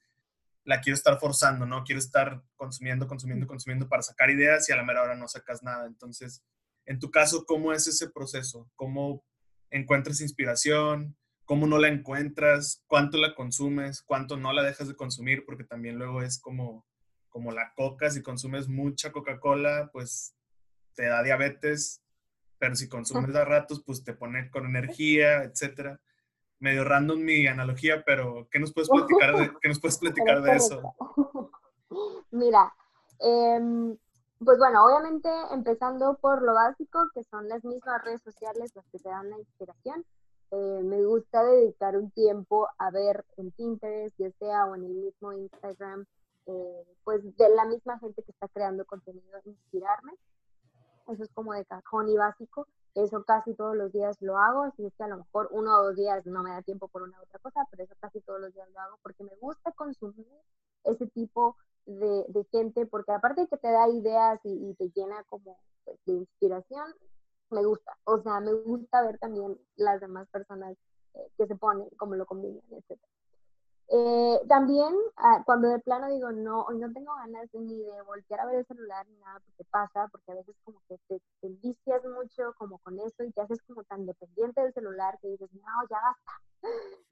la quiero estar forzando, ¿no? Quiero estar consumiendo, consumiendo, consumiendo para sacar ideas y a la mera hora no sacas nada. Entonces, en tu caso, ¿cómo es ese proceso? ¿Cómo encuentras inspiración? ¿Cómo no la encuentras? ¿Cuánto la consumes? ¿Cuánto no la dejas de consumir? Porque también luego es como, como la coca, si consumes mucha Coca-Cola, pues te da diabetes, pero si consumes a ratos, pues te pone con energía, etcétera medio random mi analogía, pero ¿qué nos puedes platicar de, ¿qué nos puedes platicar de eso? Mira, em, pues bueno, obviamente empezando por lo básico, que son las mismas redes sociales las que te dan la inspiración. Eh, me gusta dedicar un tiempo a ver en Pinterest, ya sea o en el mismo Instagram, eh, pues de la misma gente que está creando contenido, inspirarme. Eso es como de cajón y básico. Eso casi todos los días lo hago, así es que a lo mejor uno o dos días no me da tiempo por una u otra cosa, pero eso casi todos los días lo hago porque me gusta consumir ese tipo de, gente, porque aparte de que te da ideas y, te llena como pues, de inspiración, me gusta. O sea, me gusta ver también las demás personas eh, que se ponen, cómo lo combinan, etc. Eh, también ah, cuando de plano digo, no, hoy no tengo ganas ni de voltear a ver el celular ni nada, porque pasa, porque a veces como que te, te vicias mucho como con eso y te haces como tan dependiente del celular que dices, no, ya basta,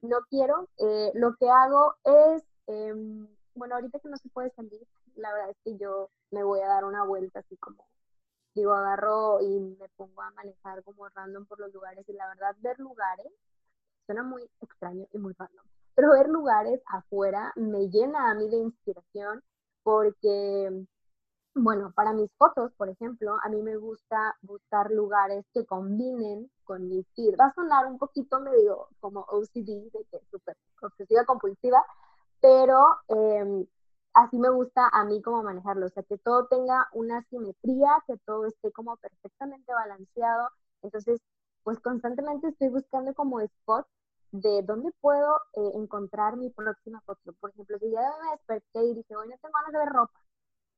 no quiero. Eh, lo que hago es, em, bueno, ahorita que no se puede salir, la verdad es que yo me voy a dar una vuelta así como, digo, agarro y me pongo a manejar como random por los lugares y la verdad ver lugares suena muy extraño y muy random pero ver lugares afuera me llena a mí de inspiración porque, bueno, para mis fotos, por ejemplo, a mí me gusta buscar lugares que combinen con mi feed. Va a sonar un poquito medio como OCD, de que súper obsesiva compulsiva, pero em, así me gusta a mí como manejarlo, o sea, que todo tenga una simetría, que todo esté como perfectamente balanceado. Entonces, pues constantemente estoy buscando como spots de dónde puedo eh, encontrar mi próxima foto. Por ejemplo, si ya me desperté y dije, hoy no tengo ganas de ver ropa.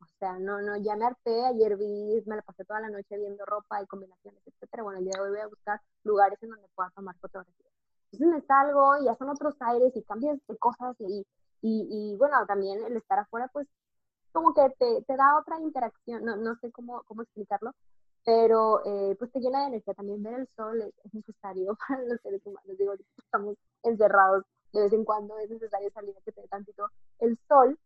O sea, no, no, ya me harté, ayer vi, me la pasé toda la noche viendo ropa y combinaciones, etcétera. Bueno, el día de hoy voy a buscar lugares en donde pueda tomar fotografías. Entonces me salgo y ya son otros aires y cambias de cosas y, y, y bueno, también el estar afuera, pues como que te, te da otra interacción, no, no sé cómo, cómo explicarlo, pero eh, pues te llena de energía. También ver el sol es, necesario para los seres humanos. Digo, estamos encerrados, de vez en cuando es necesario salir a que te dé tantito el sol.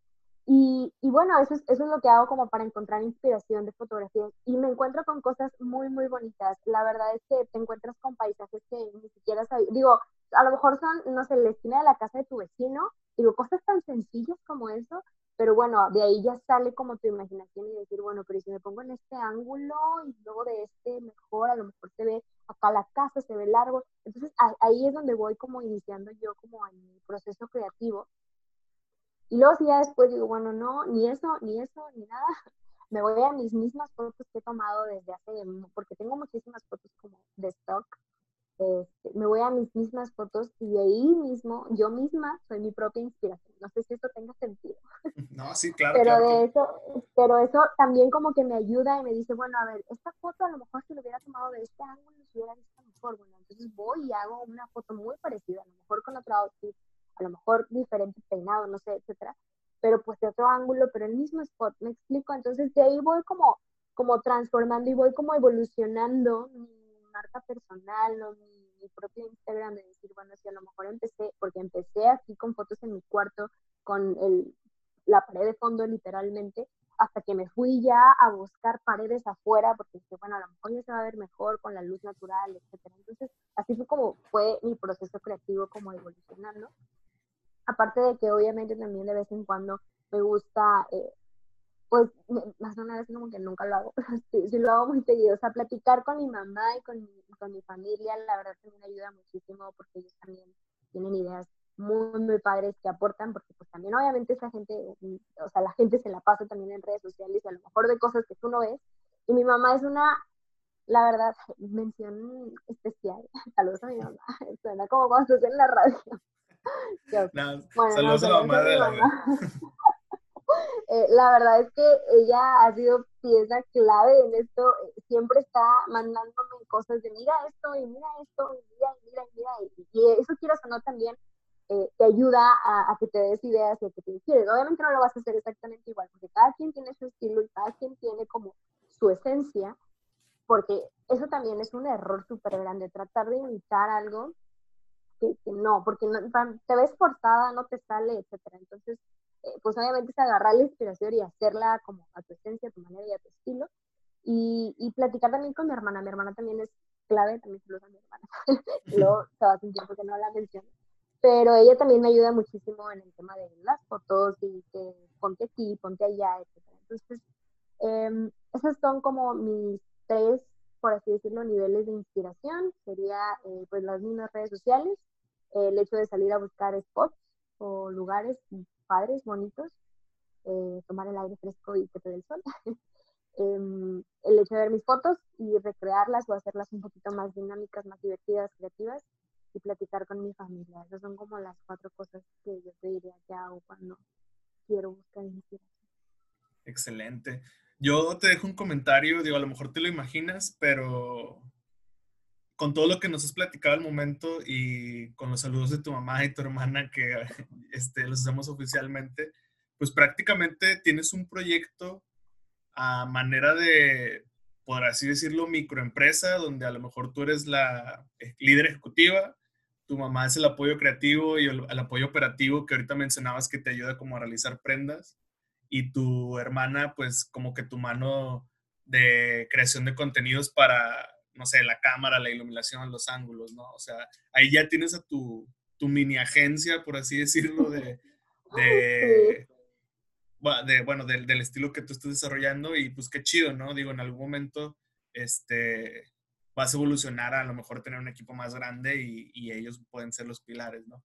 Y, y, bueno, eso es, eso es lo que hago como para encontrar inspiración de fotografías. Y me encuentro con cosas muy, muy bonitas. La verdad es que te encuentras con paisajes que ni siquiera sabes. Digo, a lo mejor son, no sé, la esquina de la casa de tu vecino. Digo, cosas tan sencillas como eso, pero bueno, de ahí ya sale como tu imaginación y decir, bueno, pero si me pongo en este ángulo y luego de este mejor, a lo mejor se ve acá la casa, se ve largo. Entonces ahí es donde voy como iniciando yo como en mi proceso creativo. Y luego si ya después digo, bueno, no, ni eso, ni eso, ni nada, me voy a mis mismas fotos que he tomado desde hace, porque tengo muchísimas fotos como de stock, este, me voy a mis mismas fotos y ahí mismo, yo misma soy mi propia inspiración. No sé si esto tenga sentido. No, sí, claro. pero, de eso, pero eso también como que me ayuda y me dice, bueno, a ver, esta foto a lo mejor si lo hubiera tomado de este ángulo, si hubiera visto mejor. Bueno, entonces voy y hago una foto muy parecida, a lo mejor con otro outfit, a lo mejor diferente peinado, no sé, etcétera. Pero pues de otro ángulo, pero el mismo spot, me explico. Entonces de ahí voy como, como transformando y voy como evolucionando mi marca personal o mi mi propio Instagram de decir, bueno, si a lo mejor empecé, porque empecé aquí con fotos en mi cuarto, con el, la pared de fondo literalmente, hasta que me fui ya a buscar paredes afuera, porque dije, bueno, a lo mejor ya se va a ver mejor con la luz natural, etcétera. Entonces, así fue como fue mi proceso creativo como evolucionando. Aparte de que obviamente también de vez en cuando me gusta eh, pues más o menos como que nunca lo hago, sí, sí, lo hago muy seguido. O sea, platicar con mi mamá y con mi, con mi familia, la verdad también ayuda muchísimo porque ellos también tienen ideas muy, muy padres que aportan, porque pues también obviamente esa gente, o sea, la gente se la pasa también en redes sociales y a lo mejor de cosas que tú no ves. Y mi mamá es una, la verdad, mención especial. Saludos a mi mamá. Suena como cuando estás en la radio. bueno, saludos a la mamá de la Eh, la verdad es que ella ha sido pieza clave en esto, siempre está mandándome cosas de mira esto y mira esto y mira y mira y mira y, eso quiero no también eh, te ayuda a, que te des ideas y a que te inspires. Obviamente no lo vas a hacer exactamente igual, porque cada quien tiene su estilo y cada quien tiene como su esencia, porque eso también es un error súper grande, tratar de imitar algo que, no, porque no, te ves forzada, no te sale, etcétera. Entonces, pues obviamente es agarrar la inspiración y hacerla como a tu esencia, a tu manera y a tu estilo. Y, y platicar también con mi hermana. Mi hermana también es clave, también se lo a mi hermana. Luego se va a sentir porque no la menciono. Pero ella también me ayuda muchísimo en el tema de las fotos y que ponte aquí, ponte allá, etc. Entonces, eh, esos son como mis tres, por así decirlo, niveles de inspiración. Sería eh, pues las mismas redes sociales, el hecho de salir a buscar spots o lugares padres, bonitos, eh, tomar el aire fresco y que te dé el sol. Em, el hecho de ver mis fotos y recrearlas o hacerlas un poquito más dinámicas, más divertidas, creativas y platicar con mi familia. Esas son como las cuatro cosas que yo te diría que hago cuando quiero buscar inspiración. Excelente. Yo te dejo un comentario, digo, a lo mejor te lo imaginas, pero con todo lo que nos has platicado al momento y con los saludos de tu mamá y tu hermana que este, los hacemos oficialmente, pues prácticamente tienes un proyecto a manera de, por así decirlo, microempresa, donde a lo mejor tú eres la eh, líder ejecutiva, tu mamá es el apoyo creativo y el, apoyo operativo que ahorita mencionabas que te ayuda como a realizar prendas, y tu hermana, pues como que tu mano de creación de contenidos para, no sé, la cámara, la iluminación, los ángulos, ¿no? O sea, ahí ya tienes a tu, tu mini agencia, por así decirlo, de, de, de, bueno, del, del, estilo que tú estás desarrollando y pues qué chido, ¿no? Digo, en algún momento, este, vas a evolucionar a, lo mejor tener un equipo más grande y, y, ellos pueden ser los pilares, ¿no?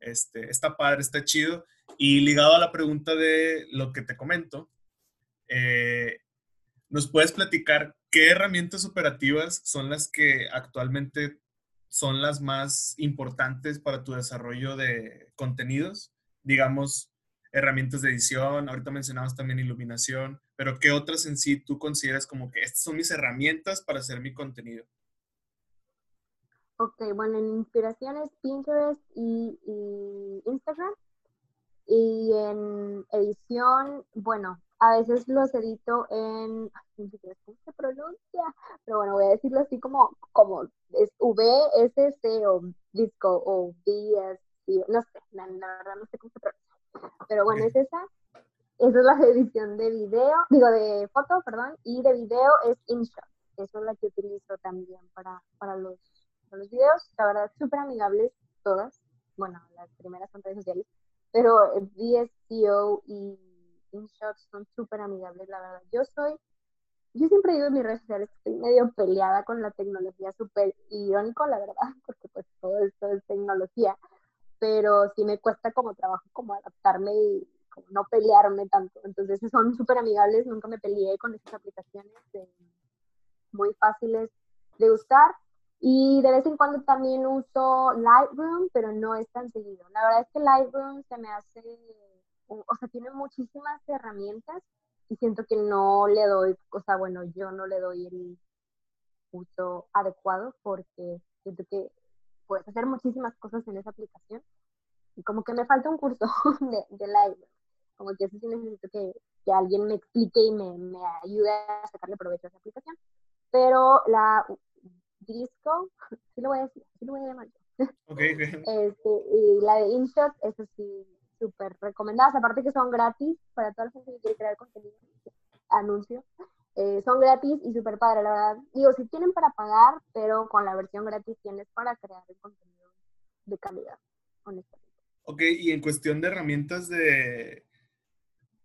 Este, está padre, está chido. Y ligado a la pregunta de lo que te comento, eh, ¿nos puedes platicar qué herramientas operativas son las que actualmente son las más importantes para tu desarrollo de contenidos? Digamos, herramientas de edición, ahorita mencionabas también iluminación, pero ¿qué otras en sí tú consideras como que estas son mis herramientas para hacer mi contenido? Ok, bueno, en inspiración es Pinterest y, Instagram. Y en edición, bueno, a veces los edito en, ¿cómo se pronuncia? Pero bueno, voy a decirlo así como, como es VSC o Disco o VS, no sé, la, verdad no sé cómo se pronuncia pero bueno, es esa. Esa es la edición de video, digo de foto, perdón, y de video es InShot. Esa es la que utilizo también para, para, los, para los videos. La verdad, súper amigables todas. Bueno, las primeras son redes sociales, pero VSCO y InShot son súper amigables, la verdad. Yo soy, yo siempre digo en mis redes sociales que estoy medio peleada con la tecnología, súper irónico, la verdad, porque pues todo esto es tecnología pero sí me cuesta como trabajo como adaptarme y como no pelearme tanto. Entonces son súper amigables, nunca me peleé con estas aplicaciones muy fáciles de usar. Y de vez en cuando también uso Lightroom, pero no es tan seguido. La verdad es que Lightroom se me hace, o sea, tiene muchísimas herramientas y siento que no le doy, o sea, bueno, yo no le doy el uso adecuado porque siento que puedes hacer muchísimas cosas en esa aplicación. Y como que me falta un curso de, de live. Como que eso sí necesito que, que alguien me explique y me, me, ayude a sacarle provecho a esa aplicación. Pero la Disco, sí lo voy a decir, sí lo voy a llamar. Okay, este, y la de InShot, eso sí, súper recomendadas. Aparte que son gratis para toda la gente que quiere crear contenido, anuncio. Eh, son gratis y súper padre, la verdad. Digo, si tienen para pagar, pero con la versión gratis tienes para crear el contenido de calidad, honestamente. Ok, y en cuestión de herramientas de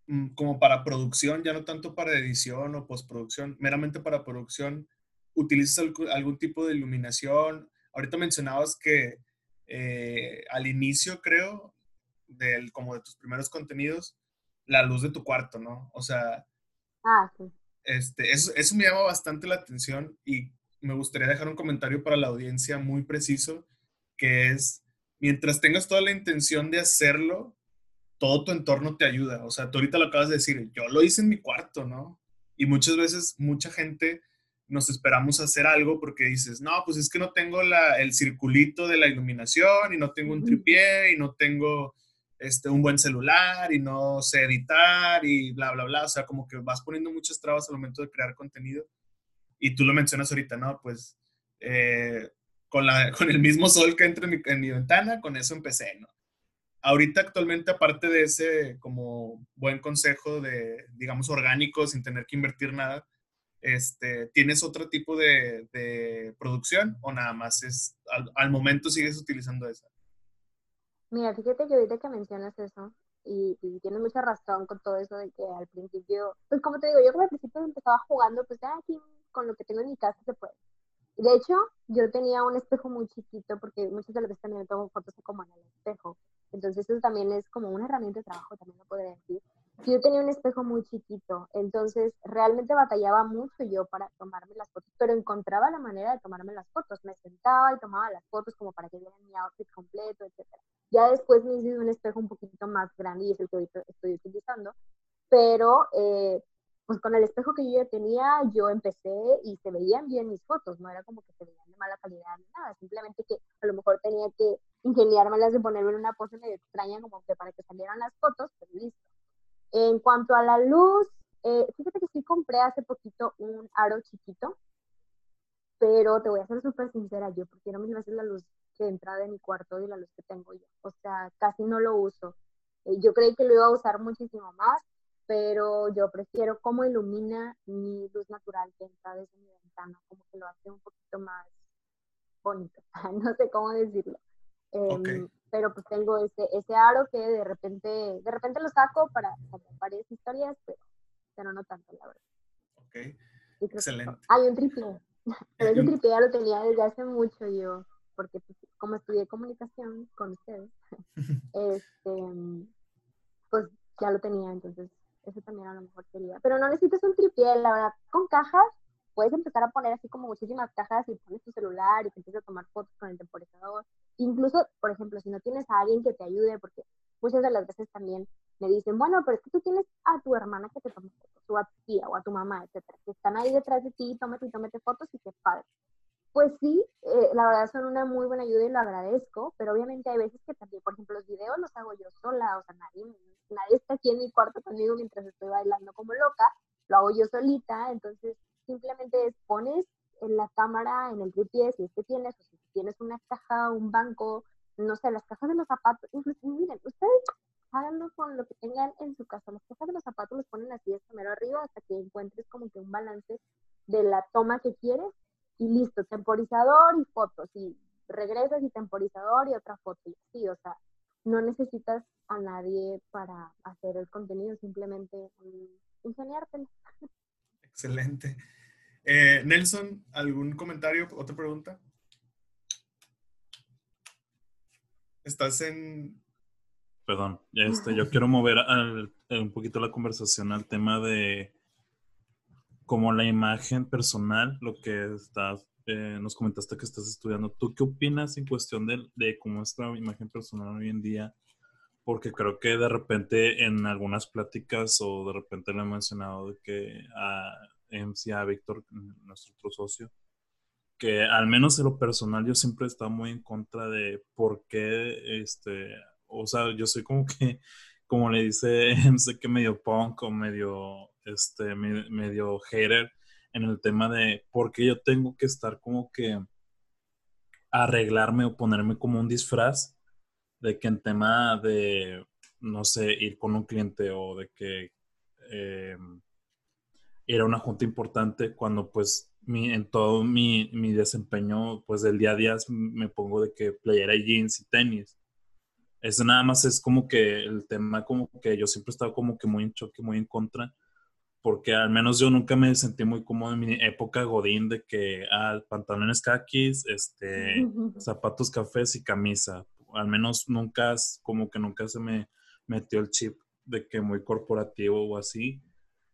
mm, como para producción, ya no tanto para edición o postproducción, meramente para producción, ¿utilizas algún tipo de iluminación? Ahorita mencionabas que eh, al inicio, creo, del, como de tus primeros contenidos, la luz de tu cuarto, ¿no? O sea, ah, sí. Este, eso, eso me llama bastante la atención y me gustaría dejar un comentario para la audiencia muy preciso, que es, mientras tengas toda la intención de hacerlo, todo tu entorno te ayuda. O sea, tú ahorita lo acabas de decir, yo lo hice en mi cuarto, ¿no? Y muchas veces mucha gente nos esperamos a hacer algo porque dices, no, pues es que no tengo la, el circulito de la iluminación y no tengo un tripié y no tengo este, un buen celular y no sé editar y bla, bla, bla. O sea, como que vas poniendo muchas trabas al momento de crear contenido. Y tú lo mencionas ahorita, ¿no? Pues eh, con, la, con el mismo sol que entra en mi, en mi ventana, con eso empecé, ¿no? ahorita actualmente, aparte de ese como buen consejo de, digamos, orgánico, sin tener que invertir nada, este, ¿tienes otro tipo de, de producción o nada más es, al, momento sigues utilizando esa? Mira, fíjate que ahorita que mencionas eso, y, tienes mucha razón con todo eso de que al principio, pues como te digo, yo como al principio empezaba jugando, pues ya aquí con lo que tengo en mi casa se puede. De hecho, yo tenía un espejo muy chiquito porque muchas de las veces también tomo fotos como en el espejo. Entonces eso también es como una herramienta de trabajo, también lo podría decir. Yo tenía un espejo muy chiquito, entonces realmente batallaba mucho yo para tomarme las fotos, pero encontraba la manera de tomarme las fotos. Me sentaba y tomaba las fotos como para que vieran mi outfit completo, etc. Ya después me hice un espejo un poquito más grande y es el que ahorita estoy utilizando, pero eh, pues con el espejo que yo ya tenía, yo empecé y se veían bien mis fotos, no era como que se veían de mala calidad ni nada, simplemente que a lo mejor tenía que ingeniármelas de ponerme en una pose medio extraña como que para que salieran las fotos, pero listo. En cuanto a la luz, eh, fíjate que sí compré hace poquito un aro chiquito, pero te voy a ser súper sincera, yo prefiero mil veces la luz que entra de mi cuarto y la luz que tengo yo, o sea, casi no lo uso. Eh, yo creí que lo iba a usar muchísimo más, pero yo prefiero cómo ilumina mi luz natural que entra desde mi ventana, como que lo hace un poquito más bonito, no sé cómo decirlo. Em, pero pues tengo ese, ese aro que de repente, de repente lo saco para, varias historias, pero, pero no tanto, la verdad. Ok, excelente. Hay un triple, pero ese triple ya lo tenía desde hace mucho yo, porque pues, como estudié comunicación con ustedes, este, pues ya lo tenía, entonces eso también a lo mejor sería. Pero no necesitas un tripié, la verdad, con cajas puedes empezar a poner así como muchísimas cajas y pones tu celular y te empiezas a tomar fotos con el temporizador. Incluso, por ejemplo, si no tienes a alguien que te ayude, porque muchas de las veces también me dicen, bueno, pero es que tú tienes a tu hermana que te toma fotos, o a tu tía, o a tu mamá, etcétera, que están ahí detrás de ti, tómate y tómate fotos y qué padre. Pues sí, eh, la verdad son una muy buena ayuda y lo agradezco, pero obviamente hay veces que también, por ejemplo, los videos los hago yo sola, o sea, nadie, nadie está aquí en mi cuarto conmigo mientras estoy bailando como loca, lo hago yo solita, entonces simplemente es pones en la cámara en el tripié, si es que tienes, o si tienes una caja, un banco, no sé, las cajas de los zapatos, incluso, miren, ustedes háganlo con lo que tengan en su casa, las cajas de los zapatos los ponen así de primero arriba hasta que encuentres como que un balance de la toma que quieres y listo, temporizador y fotos, y regresas y temporizador y otra foto, y así, o sea, no necesitas a nadie para hacer el contenido, simplemente ingeniártelo. Excelente. Eh, Nelson, ¿algún comentario, otra pregunta? Estás en... Perdón, este, yo quiero mover un poquito la conversación al tema de como la imagen personal, lo que estás, eh, nos comentaste que estás estudiando. ¿Tú qué opinas en cuestión de, de cómo es la imagen personal hoy en día? Porque creo que de repente en algunas pláticas o de repente le he mencionado de que a MC, a Víctor, nuestro otro socio, que al menos en lo personal yo siempre he estado muy en contra de por qué, este, o sea, yo soy como que, como le dice MC, que medio punk o medio este, medio hater en el tema de por qué yo tengo que estar como que arreglarme o ponerme como un disfraz de que en tema de, no sé, ir con un cliente o de que eh, era una junta importante cuando pues mi, en todo mi, mi, desempeño pues del día a día me pongo de que playera jeans y tenis. Eso nada más es como que el tema como que yo siempre he estado como que muy en choque, muy en contra porque al menos yo nunca me sentí muy cómodo en mi época godín de que ah, pantalones caquis, este, zapatos cafés y camisa. Al menos nunca, como que nunca se me metió el chip de que muy corporativo o así.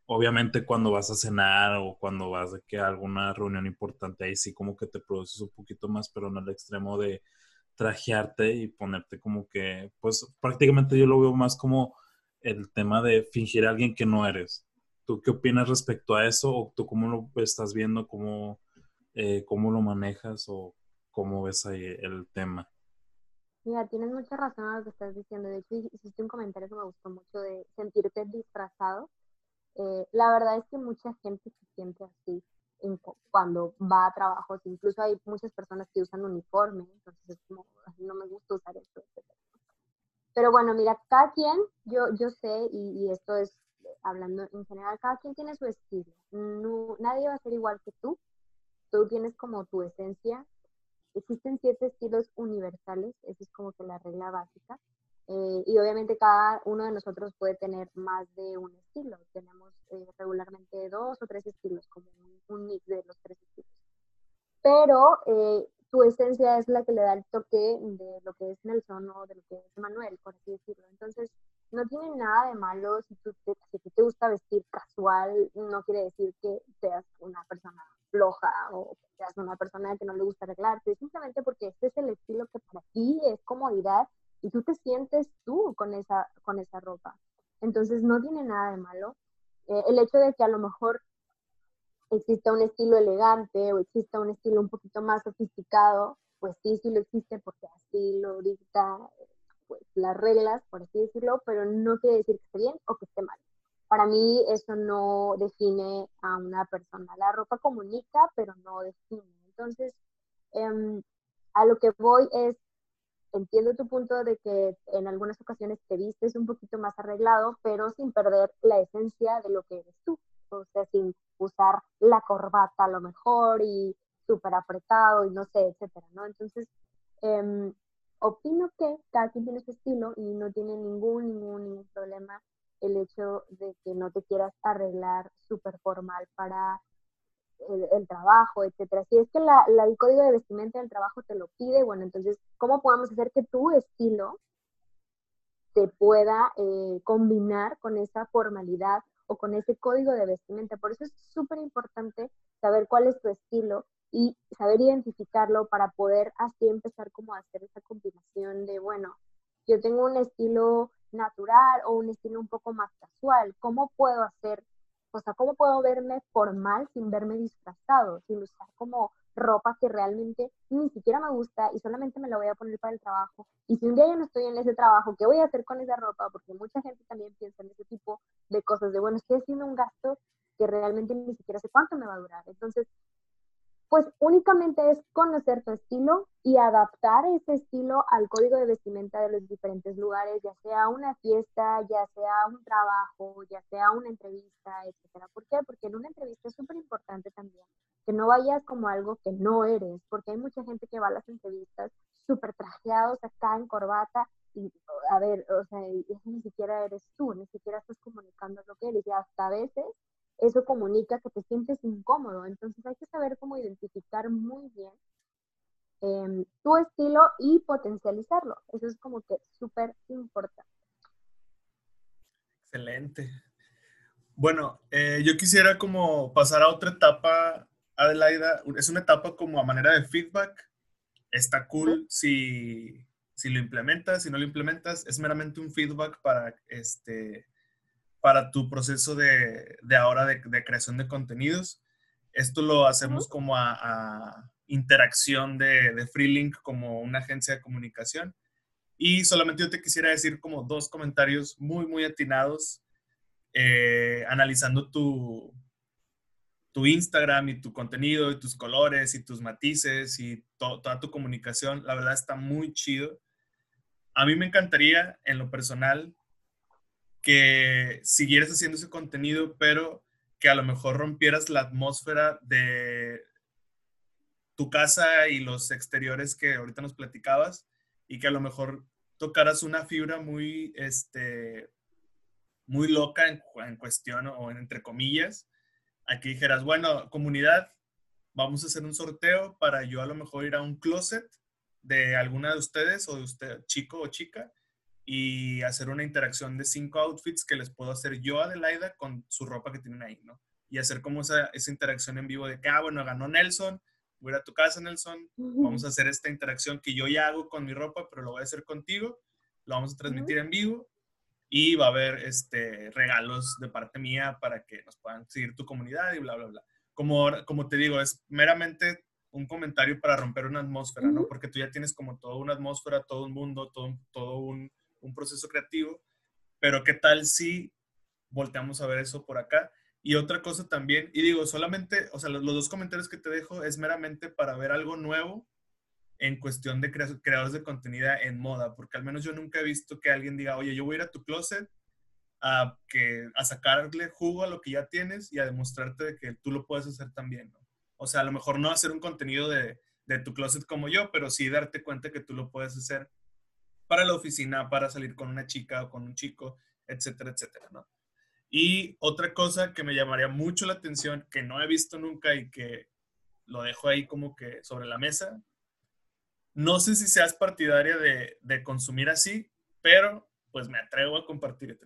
Obviamente cuando vas a cenar o cuando vas de que a alguna reunión importante, ahí sí como que te produces un poquito más, pero no al extremo de trajearte y ponerte como que, pues prácticamente yo lo veo más como el tema de fingir a alguien que no eres ¿Tú qué opinas respecto a eso? ¿O tú cómo lo estás viendo? ¿Cómo, eh, cómo lo manejas? ¿O cómo ves ahí el tema? Mira, tienes mucha razón en lo que estás diciendo. De hecho, hiciste un comentario que me gustó mucho de sentirte disfrazado. Eh, la verdad es que mucha gente se siente así cuando va a trabajos. Incluso hay muchas personas que usan uniforme, entonces es como, no me gusta usar esto, Pero bueno, mira, cada quien, yo, yo sé, y, esto es hablando en general, cada quien tiene su estilo. No, nadie va a ser igual que tú. Tú tienes como tu esencia. Existen siete estilos universales, esa es como que la regla básica. Eh, y obviamente cada uno de nosotros puede tener más de un estilo. Tenemos eh, regularmente dos o tres estilos, como un, mix de los tres estilos. Pero eh, tu esencia es la que le da el toque de lo que es Nelson o de lo que es Manuel, por así decirlo. Entonces, no tiene nada de malo si, tú te, si te gusta vestir casual, no quiere decir que seas una persona floja o que seas una persona que no le gusta arreglarse, simplemente porque este es el estilo que para ti es comodidad y tú te sientes tú con esa, con esa ropa. Entonces no tiene nada de malo. Eh, el hecho de que a lo mejor exista un estilo elegante o exista un estilo un poquito más sofisticado, pues sí, sí lo existe porque así lo dicta pues, las reglas, por así decirlo, pero no quiere decir que esté bien o que esté mal. Para mí eso no define a una persona. La ropa comunica, pero no define. Entonces, em, a lo que voy es entiendo tu punto de que en algunas ocasiones te vistes un poquito más arreglado, pero sin perder la esencia de lo que eres tú. O sea, sin usar la corbata a lo mejor y súper apretado y no sé, etcétera, ¿no? Entonces, em, opino que cada quien tiene su estilo y no tiene ningún, ningún, ningún problema el hecho de que no te quieras arreglar súper formal para el, trabajo, etcétera. Si es que la, el código de vestimenta del trabajo te lo pide, bueno, entonces, ¿cómo podemos hacer que tu estilo te pueda eh, combinar con esa formalidad o con ese código de vestimenta? Por eso es súper importante saber cuál es tu estilo y saber identificarlo para poder así empezar como a hacer esa combinación de, bueno, yo tengo un estilo natural o un estilo un poco más casual, ¿cómo puedo hacer o sea, ¿cómo puedo verme formal sin verme disfrazado, sin usar como ropa que realmente ni siquiera me gusta y solamente me la voy a poner para el trabajo? Y si un día yo no estoy en ese trabajo, ¿qué voy a hacer con esa ropa? Porque mucha gente también piensa en ese tipo de cosas, de bueno, estoy haciendo un gasto que realmente ni siquiera sé cuánto me va a durar. Entonces, pues únicamente es conocer tu estilo y adaptar ese estilo al código de vestimenta de los diferentes lugares, ya sea una fiesta, ya sea un trabajo, ya sea una entrevista, etcétera. ¿Por qué? Porque en una entrevista es súper importante también que no vayas como algo que no eres, porque hay mucha gente que va a las entrevistas súper trajeados acá en corbata y, a ver, o sea, ni siquiera eres tú, ni siquiera estás comunicando lo que eres y hasta a veces eso comunica que te sientes incómodo. Entonces hay que saber cómo identificar muy bien em, tu estilo y potencializarlo. Eso es como que súper importante. Excelente. Bueno, eh, yo quisiera como pasar a otra etapa, Adelaida. Es una etapa como a manera de feedback. Está cool si, si lo implementas, si no lo implementas. Es meramente un feedback para este, para tu proceso de, de ahora de, de, creación de contenidos. Esto lo hacemos como a, interacción de, de, Freelink como una agencia de comunicación. Y solamente yo te quisiera decir como dos comentarios muy, muy atinados, eh, analizando tu, tu Instagram y tu contenido y tus colores y tus matices y toda tu comunicación. La verdad está muy chido. A mí me encantaría, en lo personal, que siguieras haciendo ese contenido, pero que a lo mejor rompieras la atmósfera de tu casa y los exteriores que ahorita nos platicabas y que a lo mejor tocaras una fibra muy, este, muy loca en, en cuestión o en, entre comillas. Aquí dijeras, bueno, comunidad, vamos a hacer un sorteo para yo a lo mejor ir a un closet de alguna de ustedes o de usted, chico o chica, y hacer una interacción de cinco outfits que les puedo hacer yo, Adelaida, con su ropa que tienen ahí, ¿no? Y hacer como esa, esa interacción en vivo de que, ah, bueno, ganó Nelson, voy a ir a tu casa, Nelson, vamos a hacer esta interacción que yo ya hago con mi ropa, pero lo voy a hacer contigo, lo vamos a transmitir en vivo y va a haber este, regalos de parte mía para que nos puedan seguir tu comunidad y bla, bla, bla. Como, como te digo, es meramente un comentario para romper una atmósfera, ¿no? Porque tú ya tienes como toda una atmósfera, todo un mundo, todo, todo un, un proceso creativo, pero ¿qué tal si volteamos a ver eso por acá? Y otra cosa también, y digo, solamente, o sea, los, dos comentarios que te dejo es meramente para ver algo nuevo en cuestión de creadores de contenido en moda, porque al menos yo nunca he visto que alguien diga, oye, yo voy a ir a tu closet a, que, a sacarle jugo a lo que ya tienes y a demostrarte que tú lo puedes hacer también, ¿no? O sea, a lo mejor no hacer un contenido de, de tu closet como yo, pero sí darte cuenta que tú lo puedes hacer para la oficina, para salir con una chica o con un chico, etcétera, etcétera, ¿no? Y otra cosa que me llamaría mucho la atención, que no he visto nunca y que lo dejo ahí como que sobre la mesa, no sé si seas partidaria de, de consumir así, pero pues me atrevo a compartirte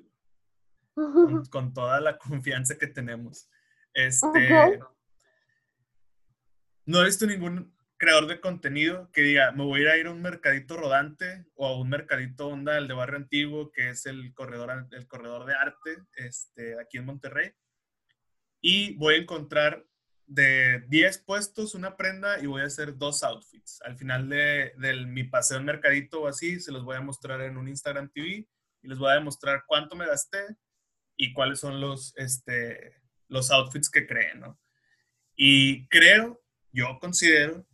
con, con, toda la confianza que tenemos. Este, No he visto ningún creador de contenido que diga, me voy a ir a un mercadito rodante o a un mercadito onda, el de Barrio Antiguo, que es el corredor, el corredor de arte este, aquí en Monterrey, y voy a encontrar de 10 puestos una prenda y voy a hacer dos outfits. Al final de, mi paseo en mercadito o así, se los voy a mostrar en un Instagram TV y les voy a demostrar cuánto me gasté y cuáles son los, este, los outfits que creen, ¿no? Y creo, yo considero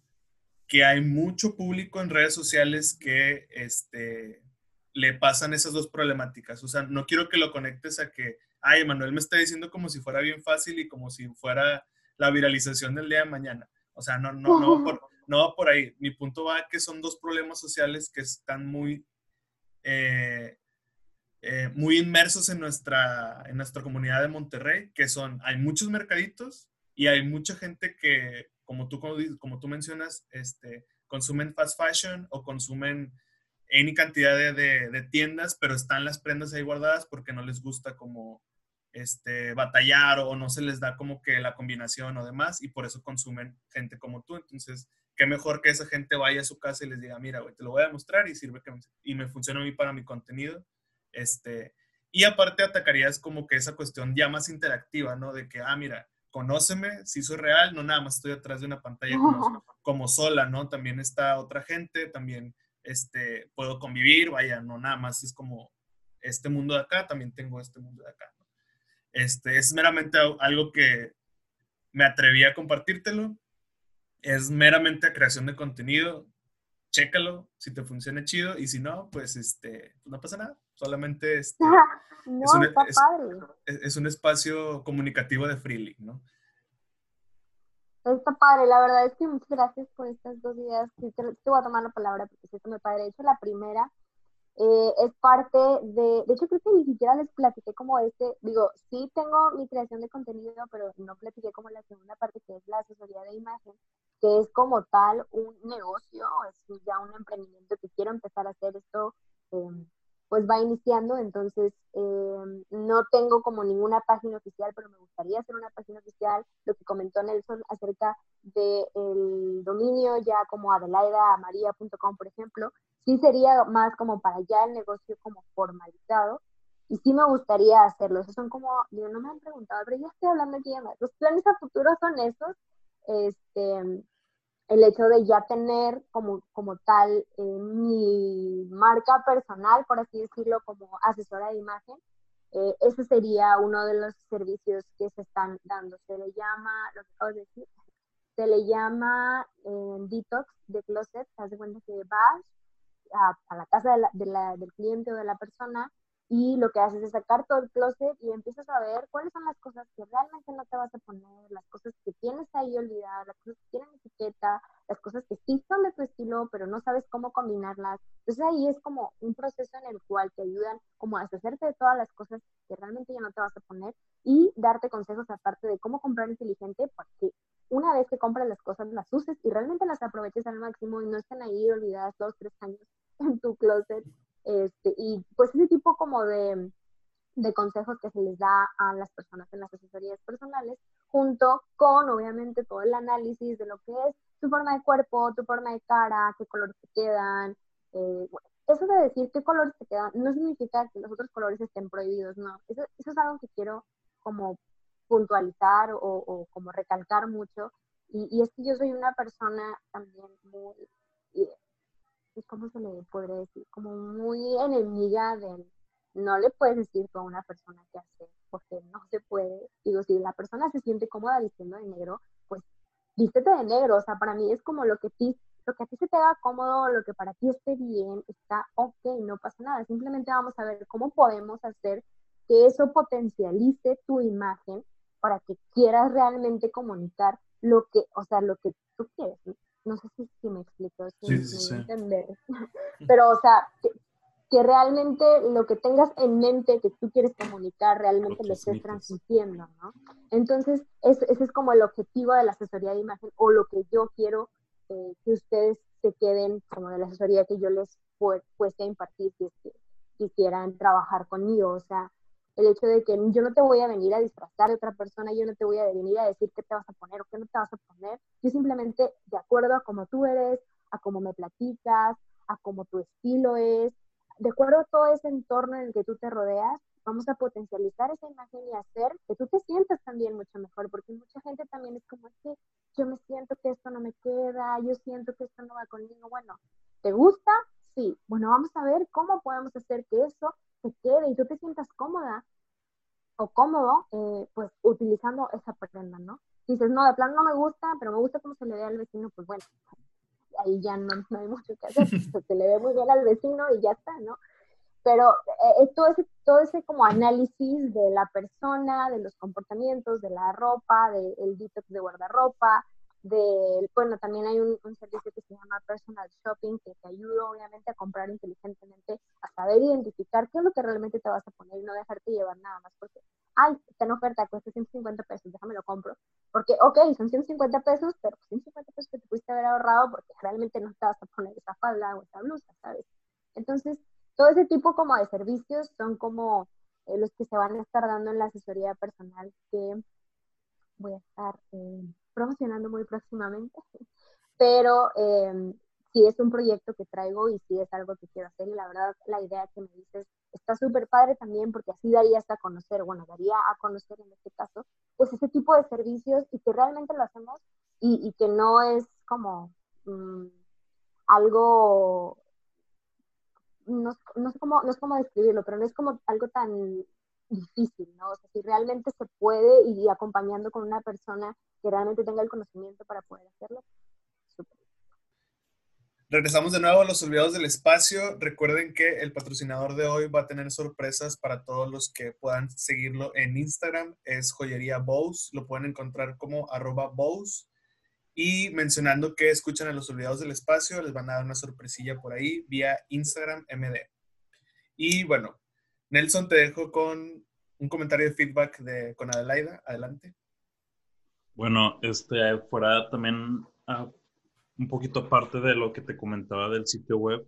que hay mucho público en redes sociales que este, le pasan esas dos problemáticas. O sea, no quiero que lo conectes a que, ay, Manuel me está diciendo como si fuera bien fácil y como si fuera la viralización del día de mañana. O sea, no, no, no, va por, no va por ahí. Mi punto va que son dos problemas sociales que están muy, eh, eh, muy inmersos en nuestra, en nuestra comunidad de Monterrey, que son, hay muchos mercaditos y hay mucha gente que como tú, como tú mencionas, este, consumen fast fashion o consumen any cantidad de, de, tiendas, pero están las prendas ahí guardadas porque no les gusta como este, batallar o no se les da como que la combinación o demás y por eso consumen gente como tú. Entonces, qué mejor que esa gente vaya a su casa y les diga, mira, güey, te lo voy a mostrar y sirve me, y me funciona a mí para mi contenido. Este, y aparte atacarías como que esa cuestión ya más interactiva, ¿no? De que, ah, mira, conóceme, si soy real, no nada más estoy atrás de una pantalla como, sola, ¿no? También está otra gente, también este, puedo convivir, vaya, no nada más es como este mundo de acá, también tengo este mundo de acá. Este, es meramente algo que me atreví a compartírtelo, es meramente creación de contenido, chécalo, si te funciona chido, y si no, pues este, pues no pasa nada, solamente este, no, es, un, está padre. Es, un espacio comunicativo de Freely, ¿no? Está padre, la verdad es que muchas gracias por estas dos ideas. te, voy a tomar la palabra porque esto me padre. De hecho, la primera eh, es parte de, de hecho creo que ni siquiera les platiqué como este, digo, sí tengo mi creación de contenido, pero no platiqué como la segunda parte que es la asesoría de imagen, que es como tal un negocio, es ya un emprendimiento que quiero empezar a hacer esto. Eh, pues va iniciando, entonces em, no tengo como ninguna página oficial, pero me gustaría hacer una página oficial, lo que comentó Nelson acerca del dominio ya como adelaidamaria.com, por ejemplo, sí sería más como para ya el negocio como formalizado, y sí me gustaría hacerlo, esos son como, digo, no me han preguntado, pero ya estoy hablando aquí, los planes a futuro son esos, este, el hecho de ya tener como, como tal eh, mi marca personal, por así decirlo, como asesora de imagen, eh, ese sería uno de los servicios que se están dando. Se le llama, lo decir, se le llama eh, detox de closet. Te das cuenta que vas a, la casa de la, del cliente o de la persona y lo que haces es sacar todo el closet y empiezas a ver cuáles son las cosas que realmente no te vas a poner, las cosas que tienes ahí olvidadas, las cosas que tienen etiqueta, las cosas que sí son de tu estilo, pero no sabes cómo combinarlas. Entonces ahí es como un proceso en el cual te ayudan como a deshacerte de todas las cosas que realmente ya no te vas a poner y darte consejos aparte de cómo comprar inteligente, porque una vez que compras las cosas las uses y realmente las aproveches al máximo y no estén ahí olvidadas dos, tres años en tu closet este, y pues ese tipo como de, de consejos que se les da a las personas en las asesorías personales, junto con obviamente todo el análisis de lo que es tu forma de cuerpo, tu forma de cara, qué colores te quedan, eh, eso de decir qué colores te quedan no significa que los otros colores estén prohibidos, no. Eso, eso es algo que quiero como puntualizar o, o como recalcar mucho. Y, y, es que yo soy una persona también muy, ¿cómo se le podría decir? Como muy enemiga del, no le puedes decir a una persona qué hacer, porque no se puede. Digo, si la persona se siente cómoda diciendo de negro, pues vístete de negro. O sea, para mí es como lo que, ti, lo que a ti se te haga cómodo, lo que para ti esté bien, está ok, no pasa nada. Simplemente vamos a ver cómo podemos hacer que eso potencialice tu imagen para que quieras realmente comunicar lo que, o sea, lo que tú quieres. Sé si, me explico, si sí, sí, entender. Pero, o sea, que, que, realmente lo que tengas en mente que tú quieres comunicar, realmente lo, estés transmitiendo, ¿no? Entonces, ese es como el objetivo de la asesoría de imagen o lo que yo quiero eh, que ustedes se queden como de la asesoría que yo les pueste a impartir si es que quisieran trabajar conmigo. O sea, el hecho de que yo no te voy a venir a disfrazar de otra persona, yo no te voy a venir a decir qué te vas a poner o qué no te vas a poner, yo simplemente de acuerdo a cómo tú eres, a cómo me platicas, a cómo tu estilo es, de acuerdo a todo ese entorno en el que tú te rodeas, vamos a potencializar esa imagen y hacer que tú te sientas también mucho mejor, porque mucha gente también es como, es que yo me siento que esto no me queda, yo siento que esto no va conmigo, bueno, ¿te gusta? Sí, bueno, vamos a ver cómo podemos hacer que eso quede y tú te sientas cómoda o cómodo, eh, pues utilizando esa prenda, ¿no? Dices, no, de plano no me gusta, pero me gusta cómo se le ve al vecino, pues bueno, ahí ya no, hay mucho que hacer, pues, se le ve muy bien al vecino y ya está, ¿no? Pero eh, todo, ese, todo ese como análisis de la persona, de los comportamientos, de la ropa, del de detox de guardarropa, de, bueno, también hay un, servicio que se llama Personal Shopping que te ayuda obviamente a comprar inteligentemente, a saber identificar qué es lo que realmente te vas a poner y no dejarte llevar nada más porque, ay, está en oferta, cuesta 150 pesos, déjame lo compro. Porque, ok, son 150 pesos, pero 150 pesos que te pudiste haber ahorrado porque realmente no te vas a poner esa falda o esa blusa, ¿sabes? Entonces, todo ese tipo como de servicios son como eh, los que se van a estar dando en la asesoría personal que voy a estar... Eh, promocionando muy próximamente, pero eh, sí es un proyecto que traigo y sí es algo que quiero hacer y la verdad la idea que me dices está súper padre también porque así daría hasta conocer, bueno, daría a conocer en este caso, pues ese tipo de servicios y que realmente lo hacemos y, que no es como mm, algo, no, no, sé cómo, no es como describirlo, pero no es como algo tan difícil, ¿no? O sea, si realmente se puede y acompañando con una persona que realmente tenga el conocimiento para poder hacerlo, súper. Regresamos de nuevo a los olvidados del espacio. Recuerden que el patrocinador de hoy va a tener sorpresas para todos los que puedan seguirlo en Instagram. Es joyería Bows. Lo pueden encontrar como arroba Bows. Y mencionando que escuchan a los olvidados del espacio, les van a dar una sorpresilla por ahí vía Instagram MD. Y bueno, Nelson, te dejo con un comentario de feedback de, con Adelaida. Adelante. Bueno, este, fuera también ah, un poquito aparte de lo que te comentaba del sitio web,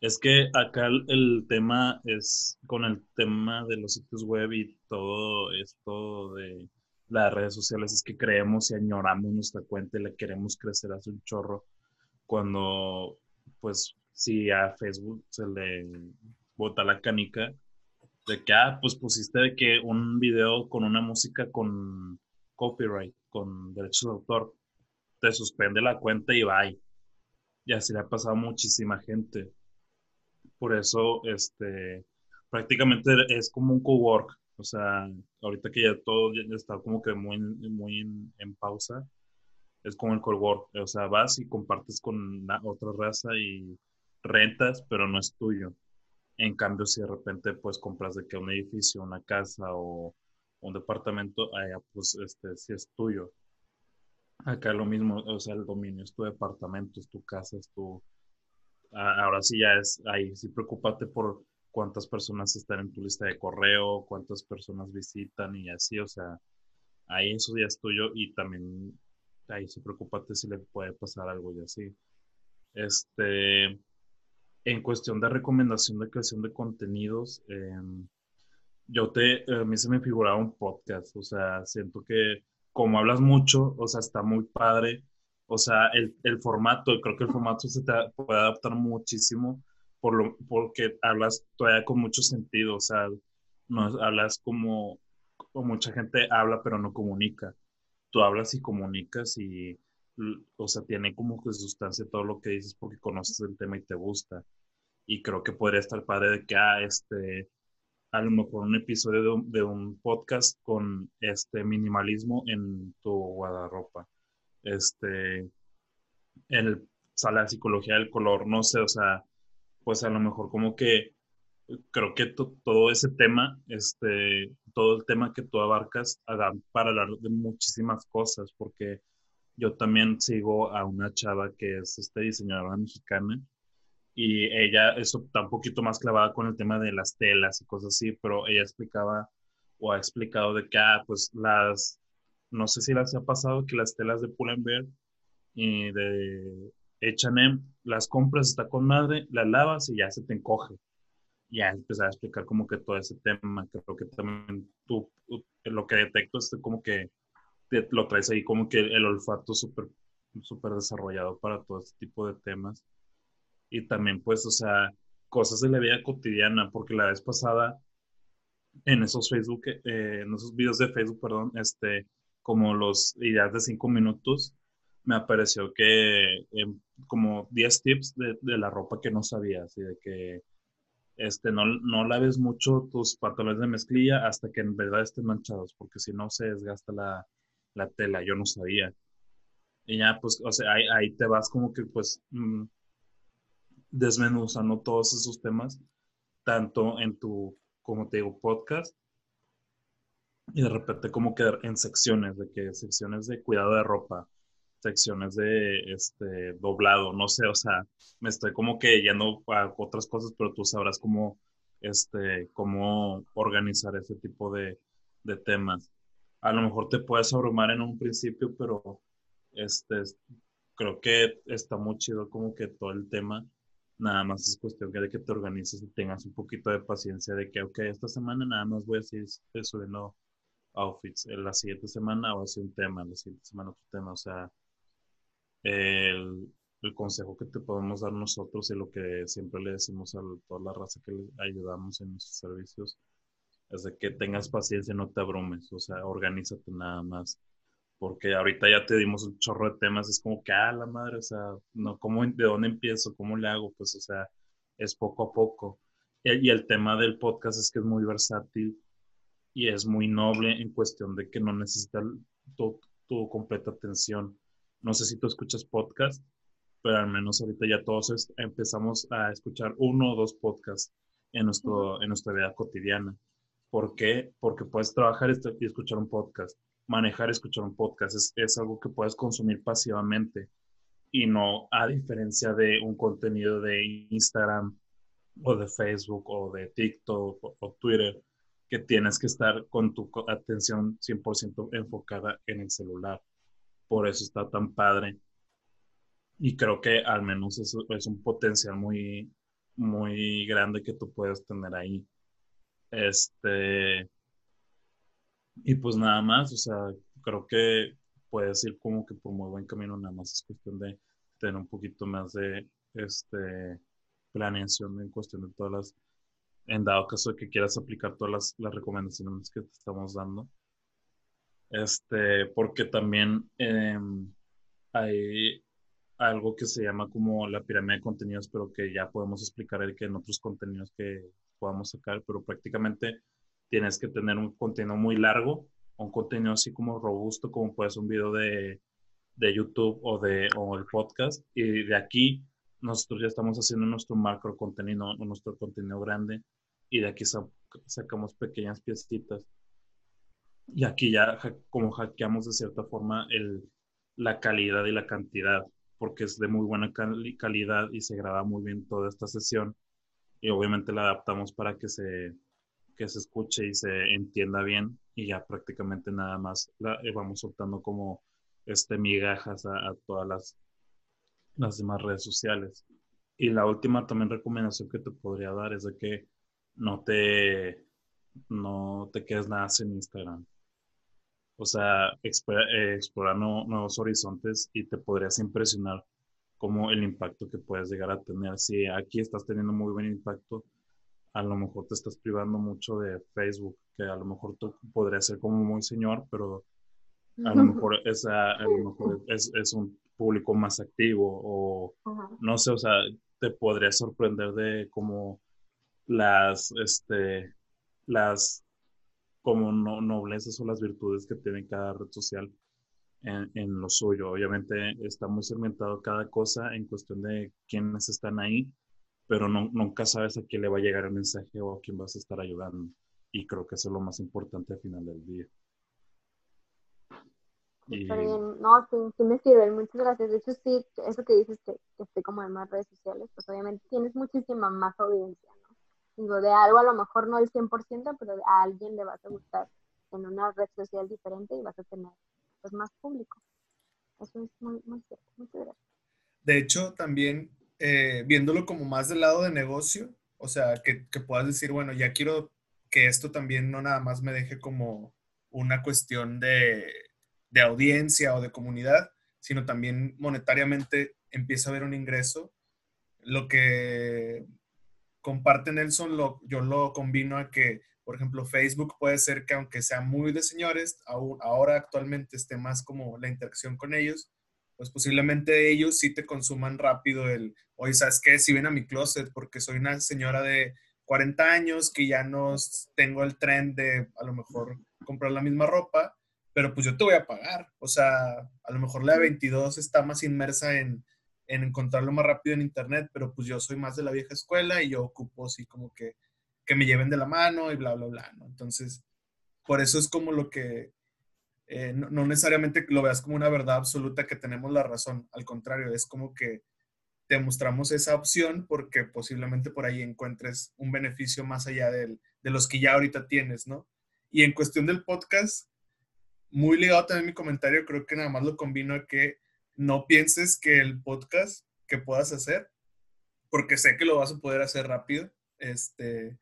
es que acá el, tema es con el tema de los sitios web y todo esto de las redes sociales, es que creemos y añoramos nuestra cuenta y la queremos crecer hace un chorro, cuando pues si a Facebook se le bota la canica, de que, ah, pues pusiste de que un video con una música con copyright, con derechos de autor, te suspende la cuenta y bye. Y así le ha pasado a muchísima gente. Por eso, este, prácticamente es como un cowork. O sea, ahorita que ya todo está como que muy, muy en, pausa, es como el cowork. O sea, vas y compartes con otra raza y rentas, pero no es tuyo. En cambio, si de repente pues compras de que un edificio, una casa o un departamento, allá pues este si es tuyo. Acá lo mismo, o sea, el dominio es tu departamento, es tu casa, es tu... Ahora sí ya es ahí, sí preocúpate por cuántas personas están en tu lista de correo, cuántas personas visitan y así, o sea, ahí eso ya es tuyo y también ahí sí preocúpate si le puede pasar algo y así. Este, en cuestión de recomendación de creación de contenidos, em, yo te, a mí se me figuraba un podcast, o sea, siento que como hablas mucho, o sea, está muy padre, o sea, el, el formato, creo que el formato se te puede adaptar muchísimo por lo, porque hablas todavía con mucho sentido, o sea, no hablas como, como mucha gente habla pero no comunica. Tú hablas y comunicas y, o sea, tiene como que sustancia todo lo que dices porque conoces el tema y te gusta. Y creo que podría estar padre de que, ah, este, a lo mejor un episodio de un, de un podcast con este minimalismo en tu guardarropa. Este, el, sala psicología del color, no sé, o sea, pues a lo mejor como que creo que todo ese tema, este, todo el tema que tú abarcas, para hablar de muchísimas cosas, porque yo también sigo a una chava que es este diseñadora mexicana y ella está un poquito más clavada con el tema de las telas y cosas así, pero ella explicaba o ha explicado de que, ah, pues las, no sé si las ha pasado que las telas de Pull&Bear y de H&M, las compras, está con madre, las lavas y ya se te encoge. Ya empezar a explicar como que todo ese tema, creo que también tú, lo que detecto es como que lo traes ahí como que el olfato súper súper desarrollado para todo este tipo de temas. Y también pues, o sea, cosas de la vida cotidiana, porque la vez pasada en esos Facebook, eh, en esos videos de Facebook, perdón, este, como los ideas de cinco minutos, me apareció que em, como 10 tips de, la ropa que no sabías y de que este, no, no laves mucho tus pantalones de mezclilla hasta que en verdad estén manchados, porque si no se desgasta la, tela, yo no sabía. Y ya, pues, o sea, ahí, te vas como que, pues, mm, desmenuzando todos esos temas, tanto en tu, como te digo, podcast, y de repente como que en secciones, de que secciones de cuidado de ropa, secciones de este doblado, no sé, o sea, me estoy como que yendo a otras cosas, pero tú sabrás cómo, este, cómo organizar ese tipo de, de temas. A lo mejor te puedes abrumar en un principio, pero este, creo que está muy chido como que todo el tema. Nada más es cuestión de que te organices y tengas un poquito de paciencia de que, ok, esta semana nada más voy a seguir subiendo outfits. En la siguiente semana voy a hacer un tema, la siguiente semana otro tema. O sea, el, el, consejo que te podemos dar nosotros y lo que siempre le decimos a toda la raza que le ayudamos en nuestros servicios es de que tengas paciencia, no te abrumes, o sea, organízate nada más. Porque ahorita ya te dimos un chorro de temas, es como que, ah, la madre, o sea, no, ¿cómo, ¿de dónde empiezo? ¿Cómo le hago? Pues, o sea, es poco a poco. Y, y el tema del podcast es que es muy versátil y es muy noble en cuestión de que no necesita tu, tu completa atención no sé si tú escuchas podcast, pero al menos ahorita ya todos empezamos a escuchar uno o dos podcasts en, nuestro, en nuestra vida cotidiana. ¿Por qué? Porque puedes trabajar y escuchar un podcast, manejar y escuchar un podcast. Es, es algo que puedes consumir pasivamente y no a diferencia de un contenido de Instagram o de Facebook o de TikTok o, o Twitter, que tienes que estar con tu atención 100% enfocada en el celular por eso está tan padre. Y creo que al menos eso es un potencial muy, muy grande que tú puedes tener ahí. Este, y pues nada más, o sea, creo que puedes ir como que por muy buen camino, nada más es cuestión de tener un poquito más de este, planeación en cuestión de todas las, en dado caso de que quieras aplicar todas las, las recomendaciones que te estamos dando. Este, porque también em, hay algo que se llama como la pirámide de contenidos, pero que ya podemos explicar el que en otros contenidos que podamos sacar, pero prácticamente tienes que tener un contenido muy largo, un contenido así como robusto, como puede ser un video de, de YouTube o, de, o el podcast, y de aquí nosotros ya estamos haciendo nuestro macro contenido, nuestro contenido grande, y de aquí sacamos pequeñas piecitas y aquí ya como hackeamos de cierta forma el, la calidad y la cantidad, porque es de muy buena calidad y se graba muy bien toda esta sesión. Y obviamente la adaptamos para que se, que se escuche y se entienda bien. Y ya prácticamente nada más la, eh, vamos soltando como este migajas a, todas las, las demás redes sociales. Y la última también recomendación que te podría dar es de que no te, no te quedes nada sin Instagram o sea, eh, explorar nuevos horizontes y te podrías impresionar como el impacto que puedes llegar a tener. Si aquí estás teniendo muy buen impacto, a lo mejor te estás privando mucho de Facebook, que a lo mejor tú podrías ser como muy señor, pero a lo mejor, es, a, lo mejor es, es, un público más activo o no sé, o sea, te podría sorprender de cómo las, este, las como no, noblezas o las virtudes que tiene cada red social en, en, lo suyo. Obviamente está muy segmentado cada cosa en cuestión de quiénes están ahí, pero no, nunca sabes a quién le va a llegar el mensaje o a quién vas a estar ayudando. Y creo que eso es lo más importante al final del día. Está bien, no, sí, sí, me sirve, muchas gracias. De hecho, sí, eso que dices que, que esté como en más redes sociales, pues obviamente tienes muchísima más audiencia, ¿no? Digo, de algo a lo mejor no el 100%, pero a alguien le vas a gustar en una red social diferente y vas a tener pues más público. Eso es muy, muy cierto. Muchas gracias. De hecho, también eh, viéndolo como más del lado de negocio, o sea, que, que puedas decir, bueno, ya quiero que esto también no nada más me deje como una cuestión de de audiencia o de comunidad, sino también monetariamente empieza a haber un ingreso. Lo que comparte Nelson, lo, yo lo combino a que, por ejemplo, Facebook puede ser que aunque sea muy de señores, ahora actualmente esté más como la interacción con ellos, pues posiblemente ellos sí te consuman rápido el, oye, ¿sabes qué? Si ven a mi closet porque soy una señora de 40 años que ya no tengo el tren de a lo mejor comprar la misma ropa, pero pues yo te voy a pagar. O sea, a lo mejor la de 22 está más inmersa en, en encontrarlo más rápido en internet, pero pues yo soy más de la vieja escuela y yo ocupo así como que, que me lleven de la mano y bla, bla, bla, ¿no? Entonces, por eso es como lo que, eh, no, no, necesariamente lo veas como una verdad absoluta que tenemos la razón, al contrario, es como que te mostramos esa opción porque posiblemente por ahí encuentres un beneficio más allá del, de los que ya ahorita tienes, ¿no? Y en cuestión del podcast, muy ligado también mi comentario, creo que nada más lo combino a que no pienses que el podcast que puedas hacer, porque sé que lo vas a poder hacer rápido, este,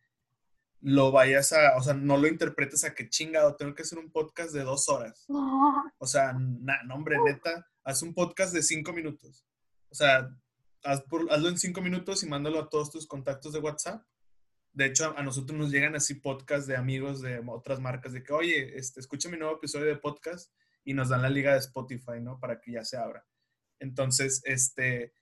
lo vayas a, o sea, no lo interpretes a que chingado, tengo que hacer un podcast de dos horas. O sea, no, hombre, neta, haz un podcast de cinco minutos. O sea, hazlo en cinco minutos y mándalo a todos tus contactos de WhatsApp de hecho, a nosotros nos llegan así podcasts de amigos de otras marcas de que, oye, este, escucha mi nuevo episodio de podcast y nos dan la liga de Spotify, ¿no? Para que ya se abra. Entonces, este,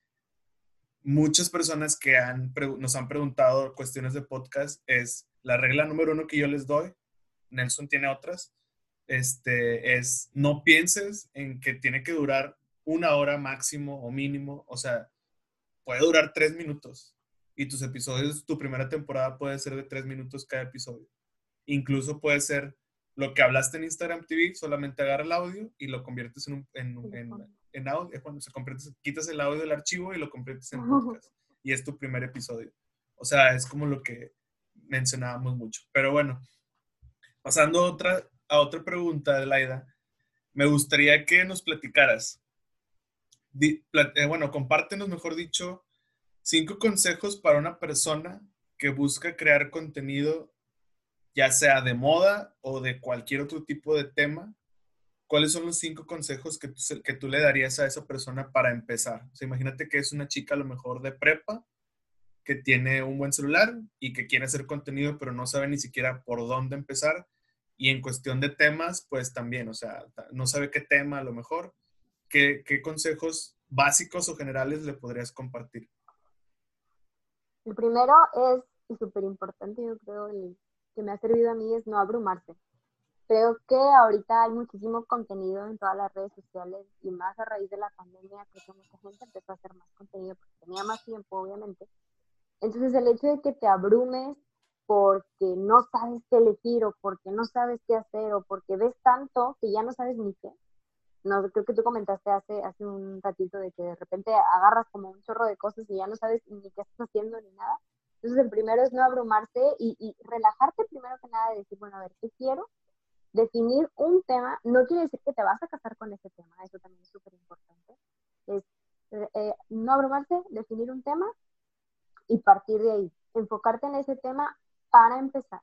muchas personas que han, nos han preguntado cuestiones de podcast es la regla número uno que yo les doy, Nelson tiene otras, este, es no pienses en que tiene que durar una hora máximo o mínimo, o sea, puede durar tres minutos, y tus episodios, tu primera temporada puede ser de tres minutos cada episodio. Incluso puede ser lo que hablaste en Instagram TV, solamente agarra el audio y lo conviertes en, un, en, en, en audio. Cuando se convierte, quitas el audio del archivo y lo conviertes en podcast. Y es tu primer episodio. O sea, es como lo que mencionábamos mucho. Pero bueno, pasando otra, a otra pregunta, Laida, me gustaría que nos platicaras. Eh, bueno, compártenos, mejor dicho, Cinco consejos para una persona que busca crear contenido, ya sea de moda o de cualquier otro tipo de tema. ¿Cuáles son los cinco consejos que tú, que tú le darías a esa persona para empezar? O sea, imagínate que es una chica a lo mejor de prepa, que tiene un buen celular y que quiere hacer contenido, pero no sabe ni siquiera por dónde empezar. Y en cuestión de temas, pues también, o sea, no sabe qué tema a lo mejor. ¿Qué, qué consejos básicos o generales le podrías compartir? El primero es, y súper importante, yo creo, el que me ha servido a mí es no abrumarse. Creo que ahorita hay muchísimo contenido en todas las redes sociales y más a raíz de la pandemia, creo que mucha gente empezó a hacer más contenido porque tenía más tiempo, obviamente. Entonces, el hecho de que te abrumes porque no sabes qué elegir o porque no sabes qué hacer o porque ves tanto que ya no sabes ni qué, no, creo que tú comentaste hace, hace un ratito de que de repente agarras como un chorro de cosas y ya no sabes ni qué estás haciendo ni nada. Entonces, el primero es no abrumarse y, y relajarte primero que nada, de decir, bueno, a ver, ¿qué quiero? Definir un tema, no quiere decir que te vas a casar con ese tema, eso también es súper importante. Es eh, no abrumarse, definir un tema y partir de ahí, enfocarte en ese tema para empezar.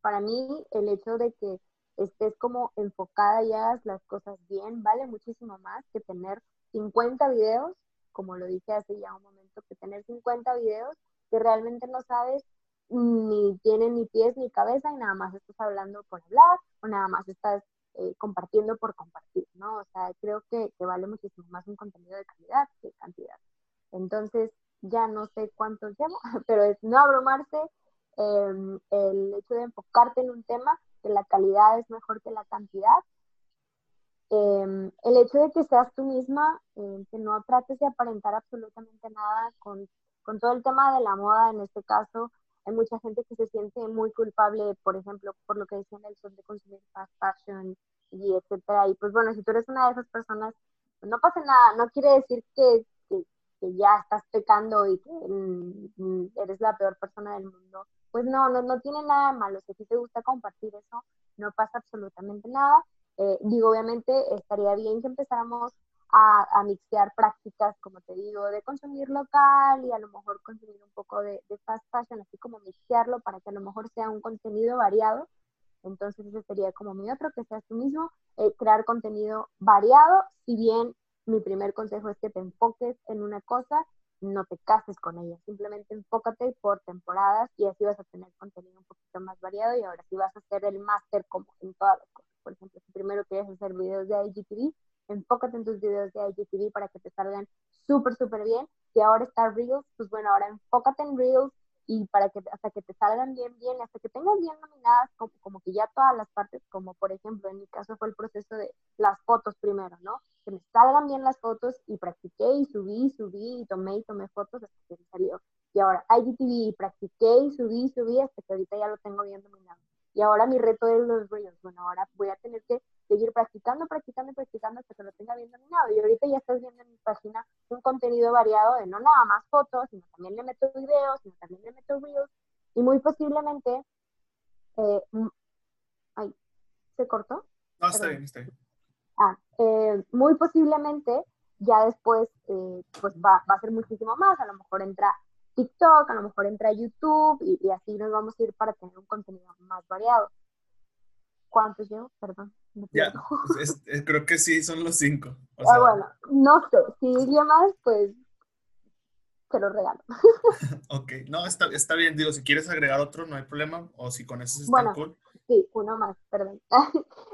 Para mí, el hecho de que estés como enfocada y hagas las cosas bien, vale muchísimo más que tener 50 videos como lo dije hace ya un momento, que tener 50 videos que realmente no sabes ni tienen ni pies ni cabeza y nada más estás hablando por hablar o nada más estás eh, compartiendo por compartir, ¿no? O sea, creo que, que, vale muchísimo más un contenido de calidad que cantidad. Entonces, ya no sé cuántos llevo, pero es no abrumarse, em, el hecho de enfocarte en un tema, que la calidad es mejor que la cantidad, em, el hecho de que seas tú misma, em, que no trates de aparentar absolutamente nada con, con todo el tema de la moda, en este caso, hay mucha gente que se siente muy culpable, por ejemplo, por lo que decían el son de consumir fast fashion y etcétera. Y pues bueno, si tú eres una de esas personas, no pasa nada, no quiere decir que, que, ya estás pecando y que mm, eres la peor persona del mundo. Pues no, no, no tiene nada de malo. Si a te gusta compartir eso, no pasa absolutamente nada. Eh, digo, obviamente estaría bien que empezáramos a, a, mixear prácticas, como te digo, de consumir local y a lo mejor consumir un poco de, fast fashion, así como mixearlo para que a lo mejor sea un contenido variado. Entonces ese sería como mi otro, que seas tú mismo, eh, crear contenido variado, si bien mi primer consejo es que te enfoques en una cosa, no te cases con ella, simplemente enfócate por temporadas y así vas a tener contenido un poquito más variado y ahora sí vas a hacer el máster como en todas las cosas. Por ejemplo, si primero quieres hacer videos de IGTV, enfócate en tus videos de IGTV para que te salgan súper, súper bien. Y ahora está Reels, pues bueno, ahora enfócate en Reels y para que hasta que te salgan bien, bien, hasta que tengas bien nominadas como, como que ya todas las partes, como por ejemplo en mi caso fue el proceso de las fotos primero, ¿no? Que me salgan bien las fotos y practiqué y subí, subí y tomé y tomé fotos hasta que me salió. Y ahora IGTV y practiqué y subí, subí hasta que ahorita ya lo tengo bien dominado. Y ahora mi reto es los Reels. Bueno, ahora voy a tener que seguir practicando, practicando, practicando hasta que lo tenga bien dominado. Y ahorita ya estás viendo en mi página un contenido variado de no nada más fotos, sino también le meto videos, sino también le meto reels. Y muy posiblemente, eh, ay, ¿se cortó? No, está bien, está bien. Ah, eh, muy posiblemente ya después, eh, pues va, va a ser muchísimo más. A lo mejor entra TikTok, a lo mejor entra YouTube y, y, así nos vamos a ir para tener un contenido más variado. ¿Cuántos llevo? Perdón. Ya, pues, creo que sí, son los cinco. ah, bueno, no sé, si iría más, pues te lo regalo. ok, no, está, está bien, digo, si quieres agregar otro, no hay problema, o si con eso está bueno, cool. Sí, uno más, perdón.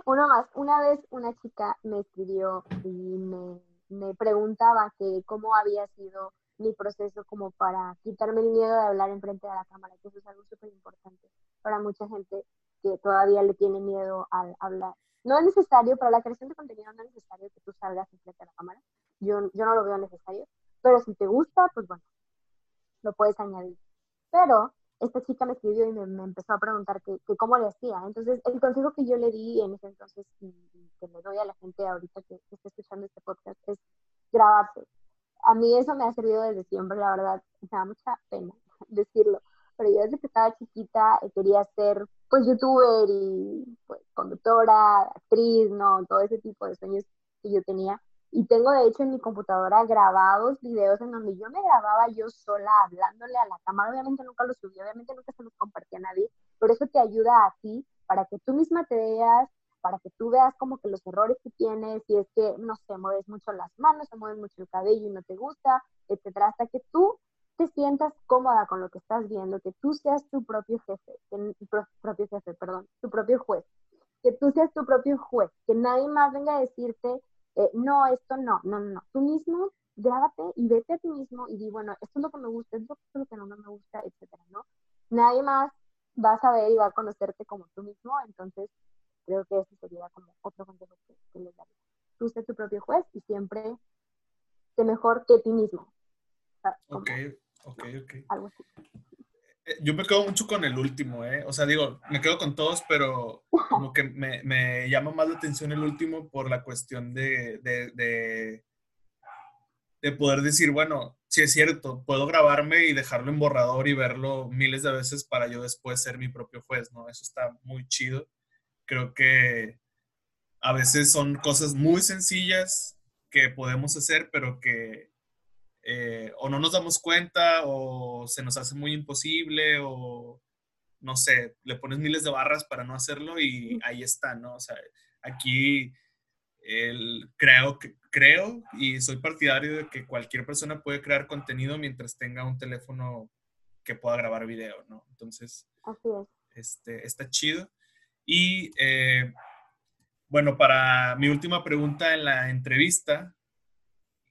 uno más. Una vez una chica me escribió y me, me preguntaba que cómo había sido mi proceso como para quitarme el miedo de hablar enfrente de la cámara, que eso es algo súper importante para mucha gente que todavía le tiene miedo al hablar. No es necesario, para la creación de contenido no es necesario que tú salgas enfrente de la cámara. Yo, yo no lo veo necesario, pero si te gusta, pues bueno, lo puedes añadir. Pero esta chica me escribió y me, empezó a preguntar que, cómo le hacía. Entonces, el consejo que yo le di en ese entonces y, que le doy a la gente ahorita que, que está escuchando este podcast es grabarse. A mí eso me ha servido desde siempre, la verdad, me da mucha pena decirlo, pero yo desde que estaba chiquita eh, quería ser pues youtuber y pues conductora, actriz, ¿no? Todo ese tipo de sueños que yo tenía. Y tengo de hecho en mi computadora grabados videos en donde yo me grababa yo sola hablándole a la cámara. Obviamente nunca los subí, obviamente nunca se los compartí a nadie, pero eso te ayuda a ti para que tú misma te veas, para que tú veas como que los errores que tienes, si es que, no sé, mueves mucho las manos, se mueves mucho el cabello y no te gusta, etcétera, hasta que tú te sientas cómoda con lo que estás viendo, que tú seas tu propio jefe, tu propio jefe, perdón, tu propio juez, que tú seas tu propio juez, que nadie más venga a decirte, eh, no, esto no, no, no, tú mismo grábate y vete a ti mismo y di, bueno, esto es lo que me gusta, esto es lo que no me gusta, etcétera, ¿no? Nadie más va a saber y va a conocerte como tú mismo, entonces creo que ese sería como otro consejo que, les daría. Tú sé tu propio juez y siempre sé mejor que ti mismo. ok, Ok, ok. Eh, yo me quedo mucho con el último, ¿eh? O sea, digo, me quedo con todos, pero como que me, me llama más la atención el último por la cuestión de, de, de, de, poder decir, bueno, si es cierto, puedo grabarme y dejarlo en borrador y verlo miles de veces para yo después ser mi propio juez, ¿no? Eso está muy chido. Creo que a veces son cosas muy sencillas que podemos hacer, pero que eh, o no nos damos cuenta o se nos hace muy imposible o no sé, le pones miles de barras para no hacerlo y ahí está, ¿no? O sea, aquí el, creo, creo y soy partidario de que cualquier persona puede crear contenido mientras tenga un teléfono que pueda grabar video, ¿no? Entonces, Este, está chido. Y eh, bueno, para mi última pregunta en la entrevista,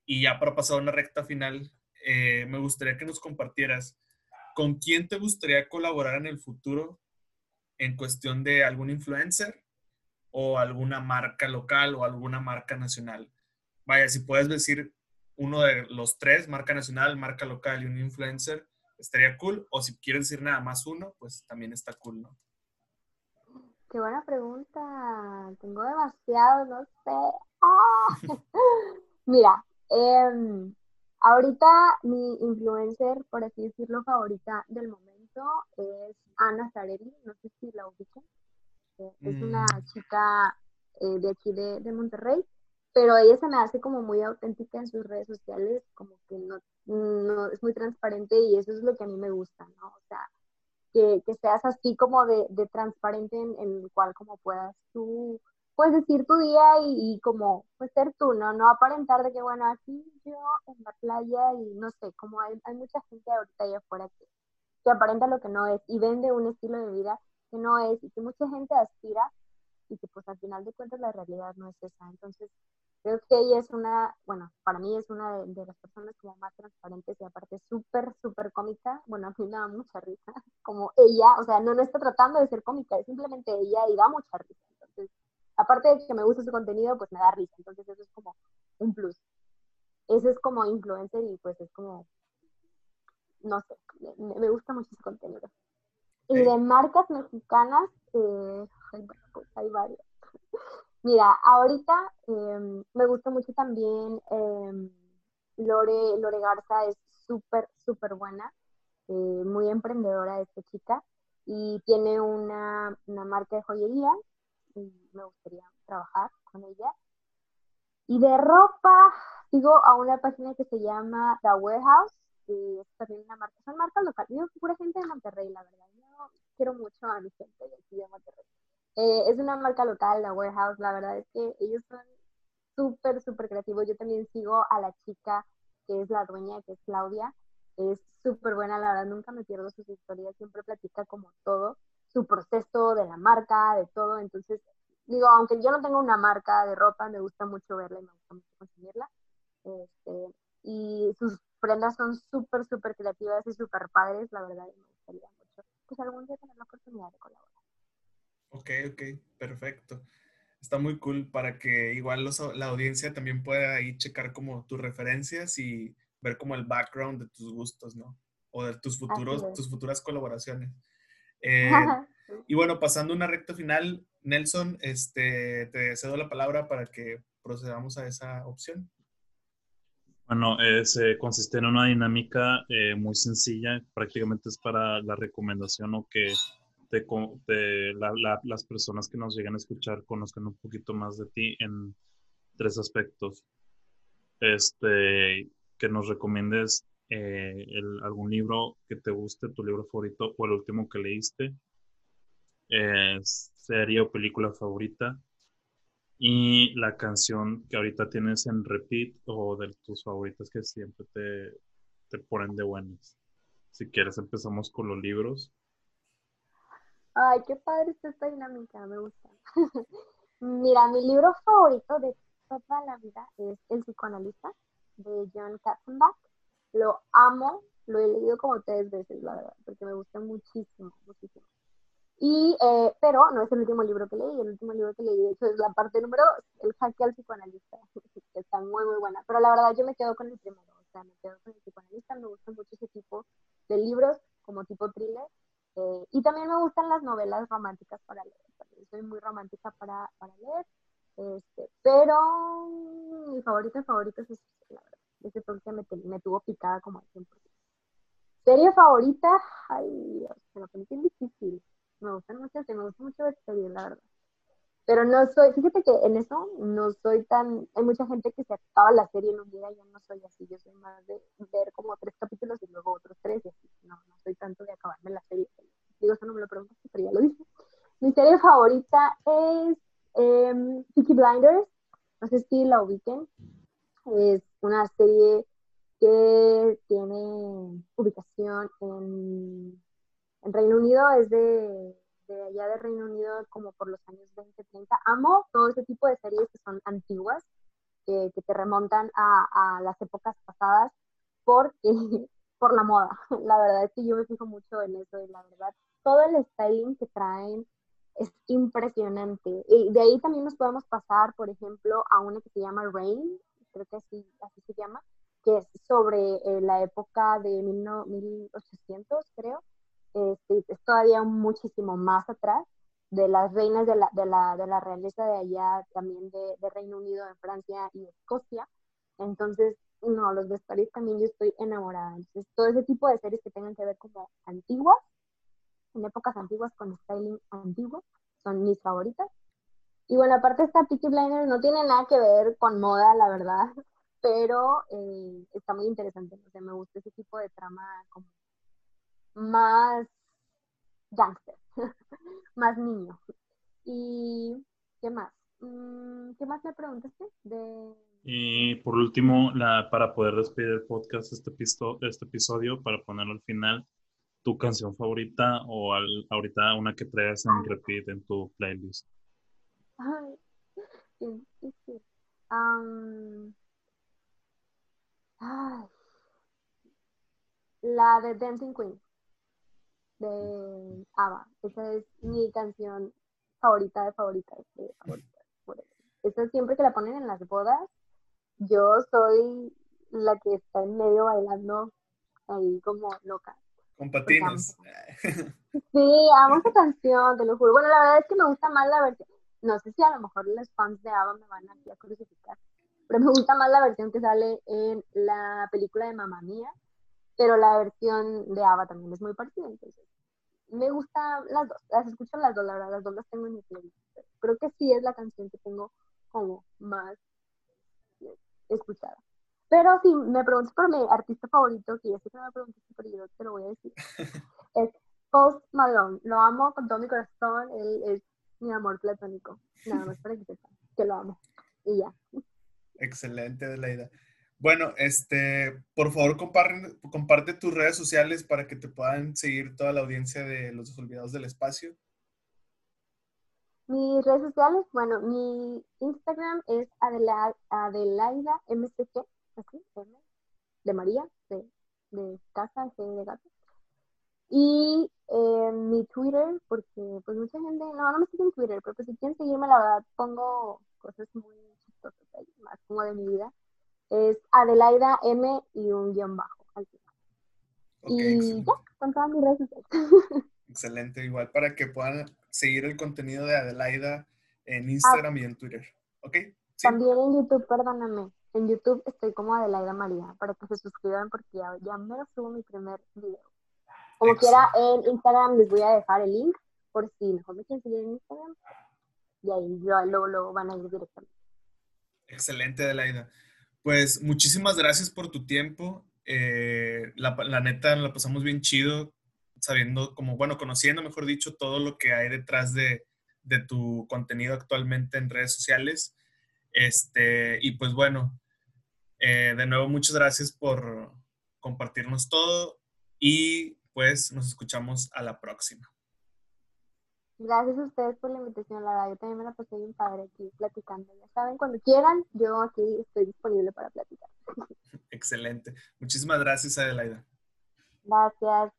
y ya para pasar a una recta final, eh, me gustaría que nos compartieras con quién te gustaría colaborar en el futuro en cuestión de algún influencer o alguna marca local o alguna marca nacional. Vaya, si puedes decir uno de los tres, marca nacional, marca local y un influencer, estaría cool. O si quieres decir nada más uno, pues también está cool, ¿no? Qué buena pregunta. Tengo demasiado, no sé. ¡Ah! Mira, eh, ahorita mi influencer, por así decirlo, favorita del momento es Ana Zarelli. No sé si la ubican. Eh, es una mm. chica eh, de aquí de, de, Monterrey, pero ella se me hace como muy auténtica en sus redes sociales, como que no, no es muy transparente y eso es lo que a mí me gusta, ¿no? O sea, que, que seas así como de, de transparente en, en, el cual como puedas tú, pues decir tu día y, y, como, pues ser tú, ¿no? No aparentar de que, bueno, aquí yo en la playa y no sé, como hay, hay mucha gente ahorita allá afuera que, que aparenta lo que no es y vende un estilo de vida que no es y que mucha gente aspira y que pues al final de cuentas la realidad no es esa. Entonces, creo que ella es una, bueno, para mí es una de, las personas como más transparentes y aparte súper, súper cómica. Bueno, a mí me da mucha risa, como ella, o sea, no, no está tratando de ser cómica, es simplemente ella y da mucha risa. Aparte de que me gusta su contenido, pues me da risa. Entonces, eso es como un plus. Ese es como influencer y pues es como, no sé, me, me gusta mucho su contenido. Y de marcas mexicanas, eh, pues hay varias. Mira, ahorita em, me gusta mucho también em, Lore, Lore Garza, es súper, súper buena, eh, muy emprendedora esta chica y tiene una, una marca de joyería y me gustaría trabajar con ella. Y de ropa, sigo a una página que se llama The Warehouse, y es también una marca, son marcas locales, digo pura gente de Monterrey, la verdad, yo quiero mucho a mi gente de aquí de Monterrey. Eh, es una marca local, la Warehouse, la verdad es que ellos son súper, súper creativos. Yo también sigo a la chica que es la dueña, que es Claudia. Es súper buena, la verdad, nunca me pierdo sus historias, siempre platica como todo, su proceso de la marca, de todo. Entonces, digo, aunque yo no tengo una marca de ropa, me gusta mucho verla y me gusta mucho conseguirla. Este, y sus prendas son súper, súper creativas y súper padres, la verdad, me gustaría mucho, pues algún día tener la oportunidad de colaborar. Ok, ok, perfecto. Está muy cool para que igual la audiencia también pueda ahí checar como tus referencias y ver como el background de tus gustos, ¿no? O de tus futuros, tus futuras colaboraciones. Eh, y bueno, pasando una recta final, Nelson, este, te cedo la palabra para que procedamos a esa opción. Bueno, se consiste en una dinámica eh, muy sencilla, prácticamente es para la recomendación o que de, las personas que nos llegan a escuchar conozcan un poquito más de ti en tres aspectos. Este, que nos recomiendes eh, algún libro que te guste, tu libro favorito o el último que leíste, eh, serie o película favorita y la canción que ahorita tienes en repeat o de tus favoritas que siempre te, te ponen de buenas. Si quieres empezamos con los libros. Ay, qué padre está esta dinámica, me gusta. Mira, mi libro favorito de toda la vida es El psicoanalista de John Katzenbach. Lo amo, lo he leído como tres veces, la verdad, porque me gusta muchísimo, muchísimo. Y, eh, pero no es el último libro que leí, el último libro que leí, de hecho, es la parte número dos, El jaque al psicoanalista, que está muy, muy buena. Pero la verdad, yo me quedo con el primero, o sea, me quedo con el psicoanalista, me gusta mucho ese tipo de libros, como tipo thriller, eh, y también me gustan las novelas románticas para leer. soy muy romántica para, para leer. Este, pero mi favorito, favorito es la verdad. Ese porque me, me tuvo picada como 100%. Serie favorita, ay Dios, me lo pones difícil. Me gustan mucho, me gusta mucho ver series, la verdad. Pero no soy, fíjate que en eso no soy tan, hay mucha gente que se acaba la serie en un día, yo no soy así, yo soy más de ver como tres capítulos y luego otros tres y así, no, no soy tanto de acabarme la serie. Digo, eso no me lo preguntaste, pero ya lo dije. Mi serie favorita es eh, Peaky Blinders, no sé si la ubiquen, es una serie que tiene ubicación en, en Reino Unido, es de, de, allá de Reino Unido como por los años 20, 30. Amo todo ese tipo de series que son antiguas, que, que te remontan a, a, las épocas pasadas, porque por la moda. La verdad es que yo me fijo mucho en eso y la verdad, todo el styling que traen es impresionante. Y de ahí también nos podemos pasar, por ejemplo, a una que se llama Rain, creo que así, así se llama, que es sobre eh, la época de 1800, creo. Este, es todavía muchísimo más atrás de las reinas de la, de la, de la realeza de allá, también de, de Reino Unido, de Francia y Escocia. Entonces, no, los vestuarios también yo estoy enamorada. Entonces, todo ese tipo de series que tengan que ver como antiguas, en épocas antiguas con styling antiguo, son mis favoritas. Y bueno, aparte esta Peaky Blinders no tiene nada que ver con moda, la verdad, pero eh, está muy interesante. O sea, me gusta ese tipo de trama como más gangster, más niño. ¿Y qué más? Mm, ¿Qué más me preguntaste? De... Y por último, la, para poder despedir el podcast, este, este episodio, para ponerlo al final, tu canción favorita o al, ahorita una que traigas en repeat en tu playlist. Ay, sí. Um, ay, la de Dancing Queen de ABBA. Esa es mi canción favorita de favoritas. De favoritas Esa siempre que la ponen en las bodas, yo soy la que está en medio bailando ahí como loca. Con patines. Sí, amo esa canción, te lo juro. Bueno, la verdad es que me gusta más la versión. No sé si a lo mejor los fans de ABBA me van a crucificar, pero me gusta más la versión que sale en la película de Mamma Mía, pero la versión de ABBA también es muy parecida, entonces me gusta las dos, las escucho las dos, la verdad, las dos las tengo en mi playlist. Creo que sí es la canción que tengo como más escuchada. Pero si me preguntas por mi artista favorito, que ya sé que me preguntaste, pero yo te lo voy a decir, es Post Malone. Lo amo con todo mi corazón, él es mi amor platónico. Nada más para que sepan que lo amo. Y ya. Excelente, Adelaida. Bueno, este, por favor, comparte, comparte tus redes sociales para que te puedan seguir toda la audiencia de Los Olvidados del Espacio. Mis redes sociales, bueno, mi Instagram es Adela, Adelaida MCG, así, de María, de, de casa, de gato. Y eh, mi Twitter, porque pues mucha gente, no, no me sigue en Twitter, pero pues si quieren seguirme, la verdad, pongo cosas muy chistosas ahí, más como de mi vida. Es Adelaida M y un guion bajo al final. y ya, con todas mis redes sociales. Excelente, igual para que puedan seguir el contenido de Adelaida en Instagram y en Twitter. ¿Ok? También en YouTube, perdóname. En YouTube estoy como Adelaida María, para que se suscriban porque ya, ya me subo mi primer video. Como quiera, en Instagram les voy a dejar el link por si mejor me quieren seguir en Instagram. Y ahí luego, luego van a ir directamente. Excelente, Adelaida. Pues muchísimas gracias por tu tiempo. Eh, la, la, neta, la pasamos bien chido, sabiendo, como, bueno, conociendo, mejor dicho, todo lo que hay detrás de, de tu contenido actualmente en redes sociales. Este, y pues bueno, eh, de nuevo, muchas gracias por compartirnos todo y pues nos escuchamos a la próxima. Gracias a ustedes por la invitación, la verdad, yo también me la pasé bien padre aquí platicando. Ya saben, cuando quieran, yo aquí estoy disponible para platicar. Excelente. Muchísimas gracias, Adelaida. Gracias.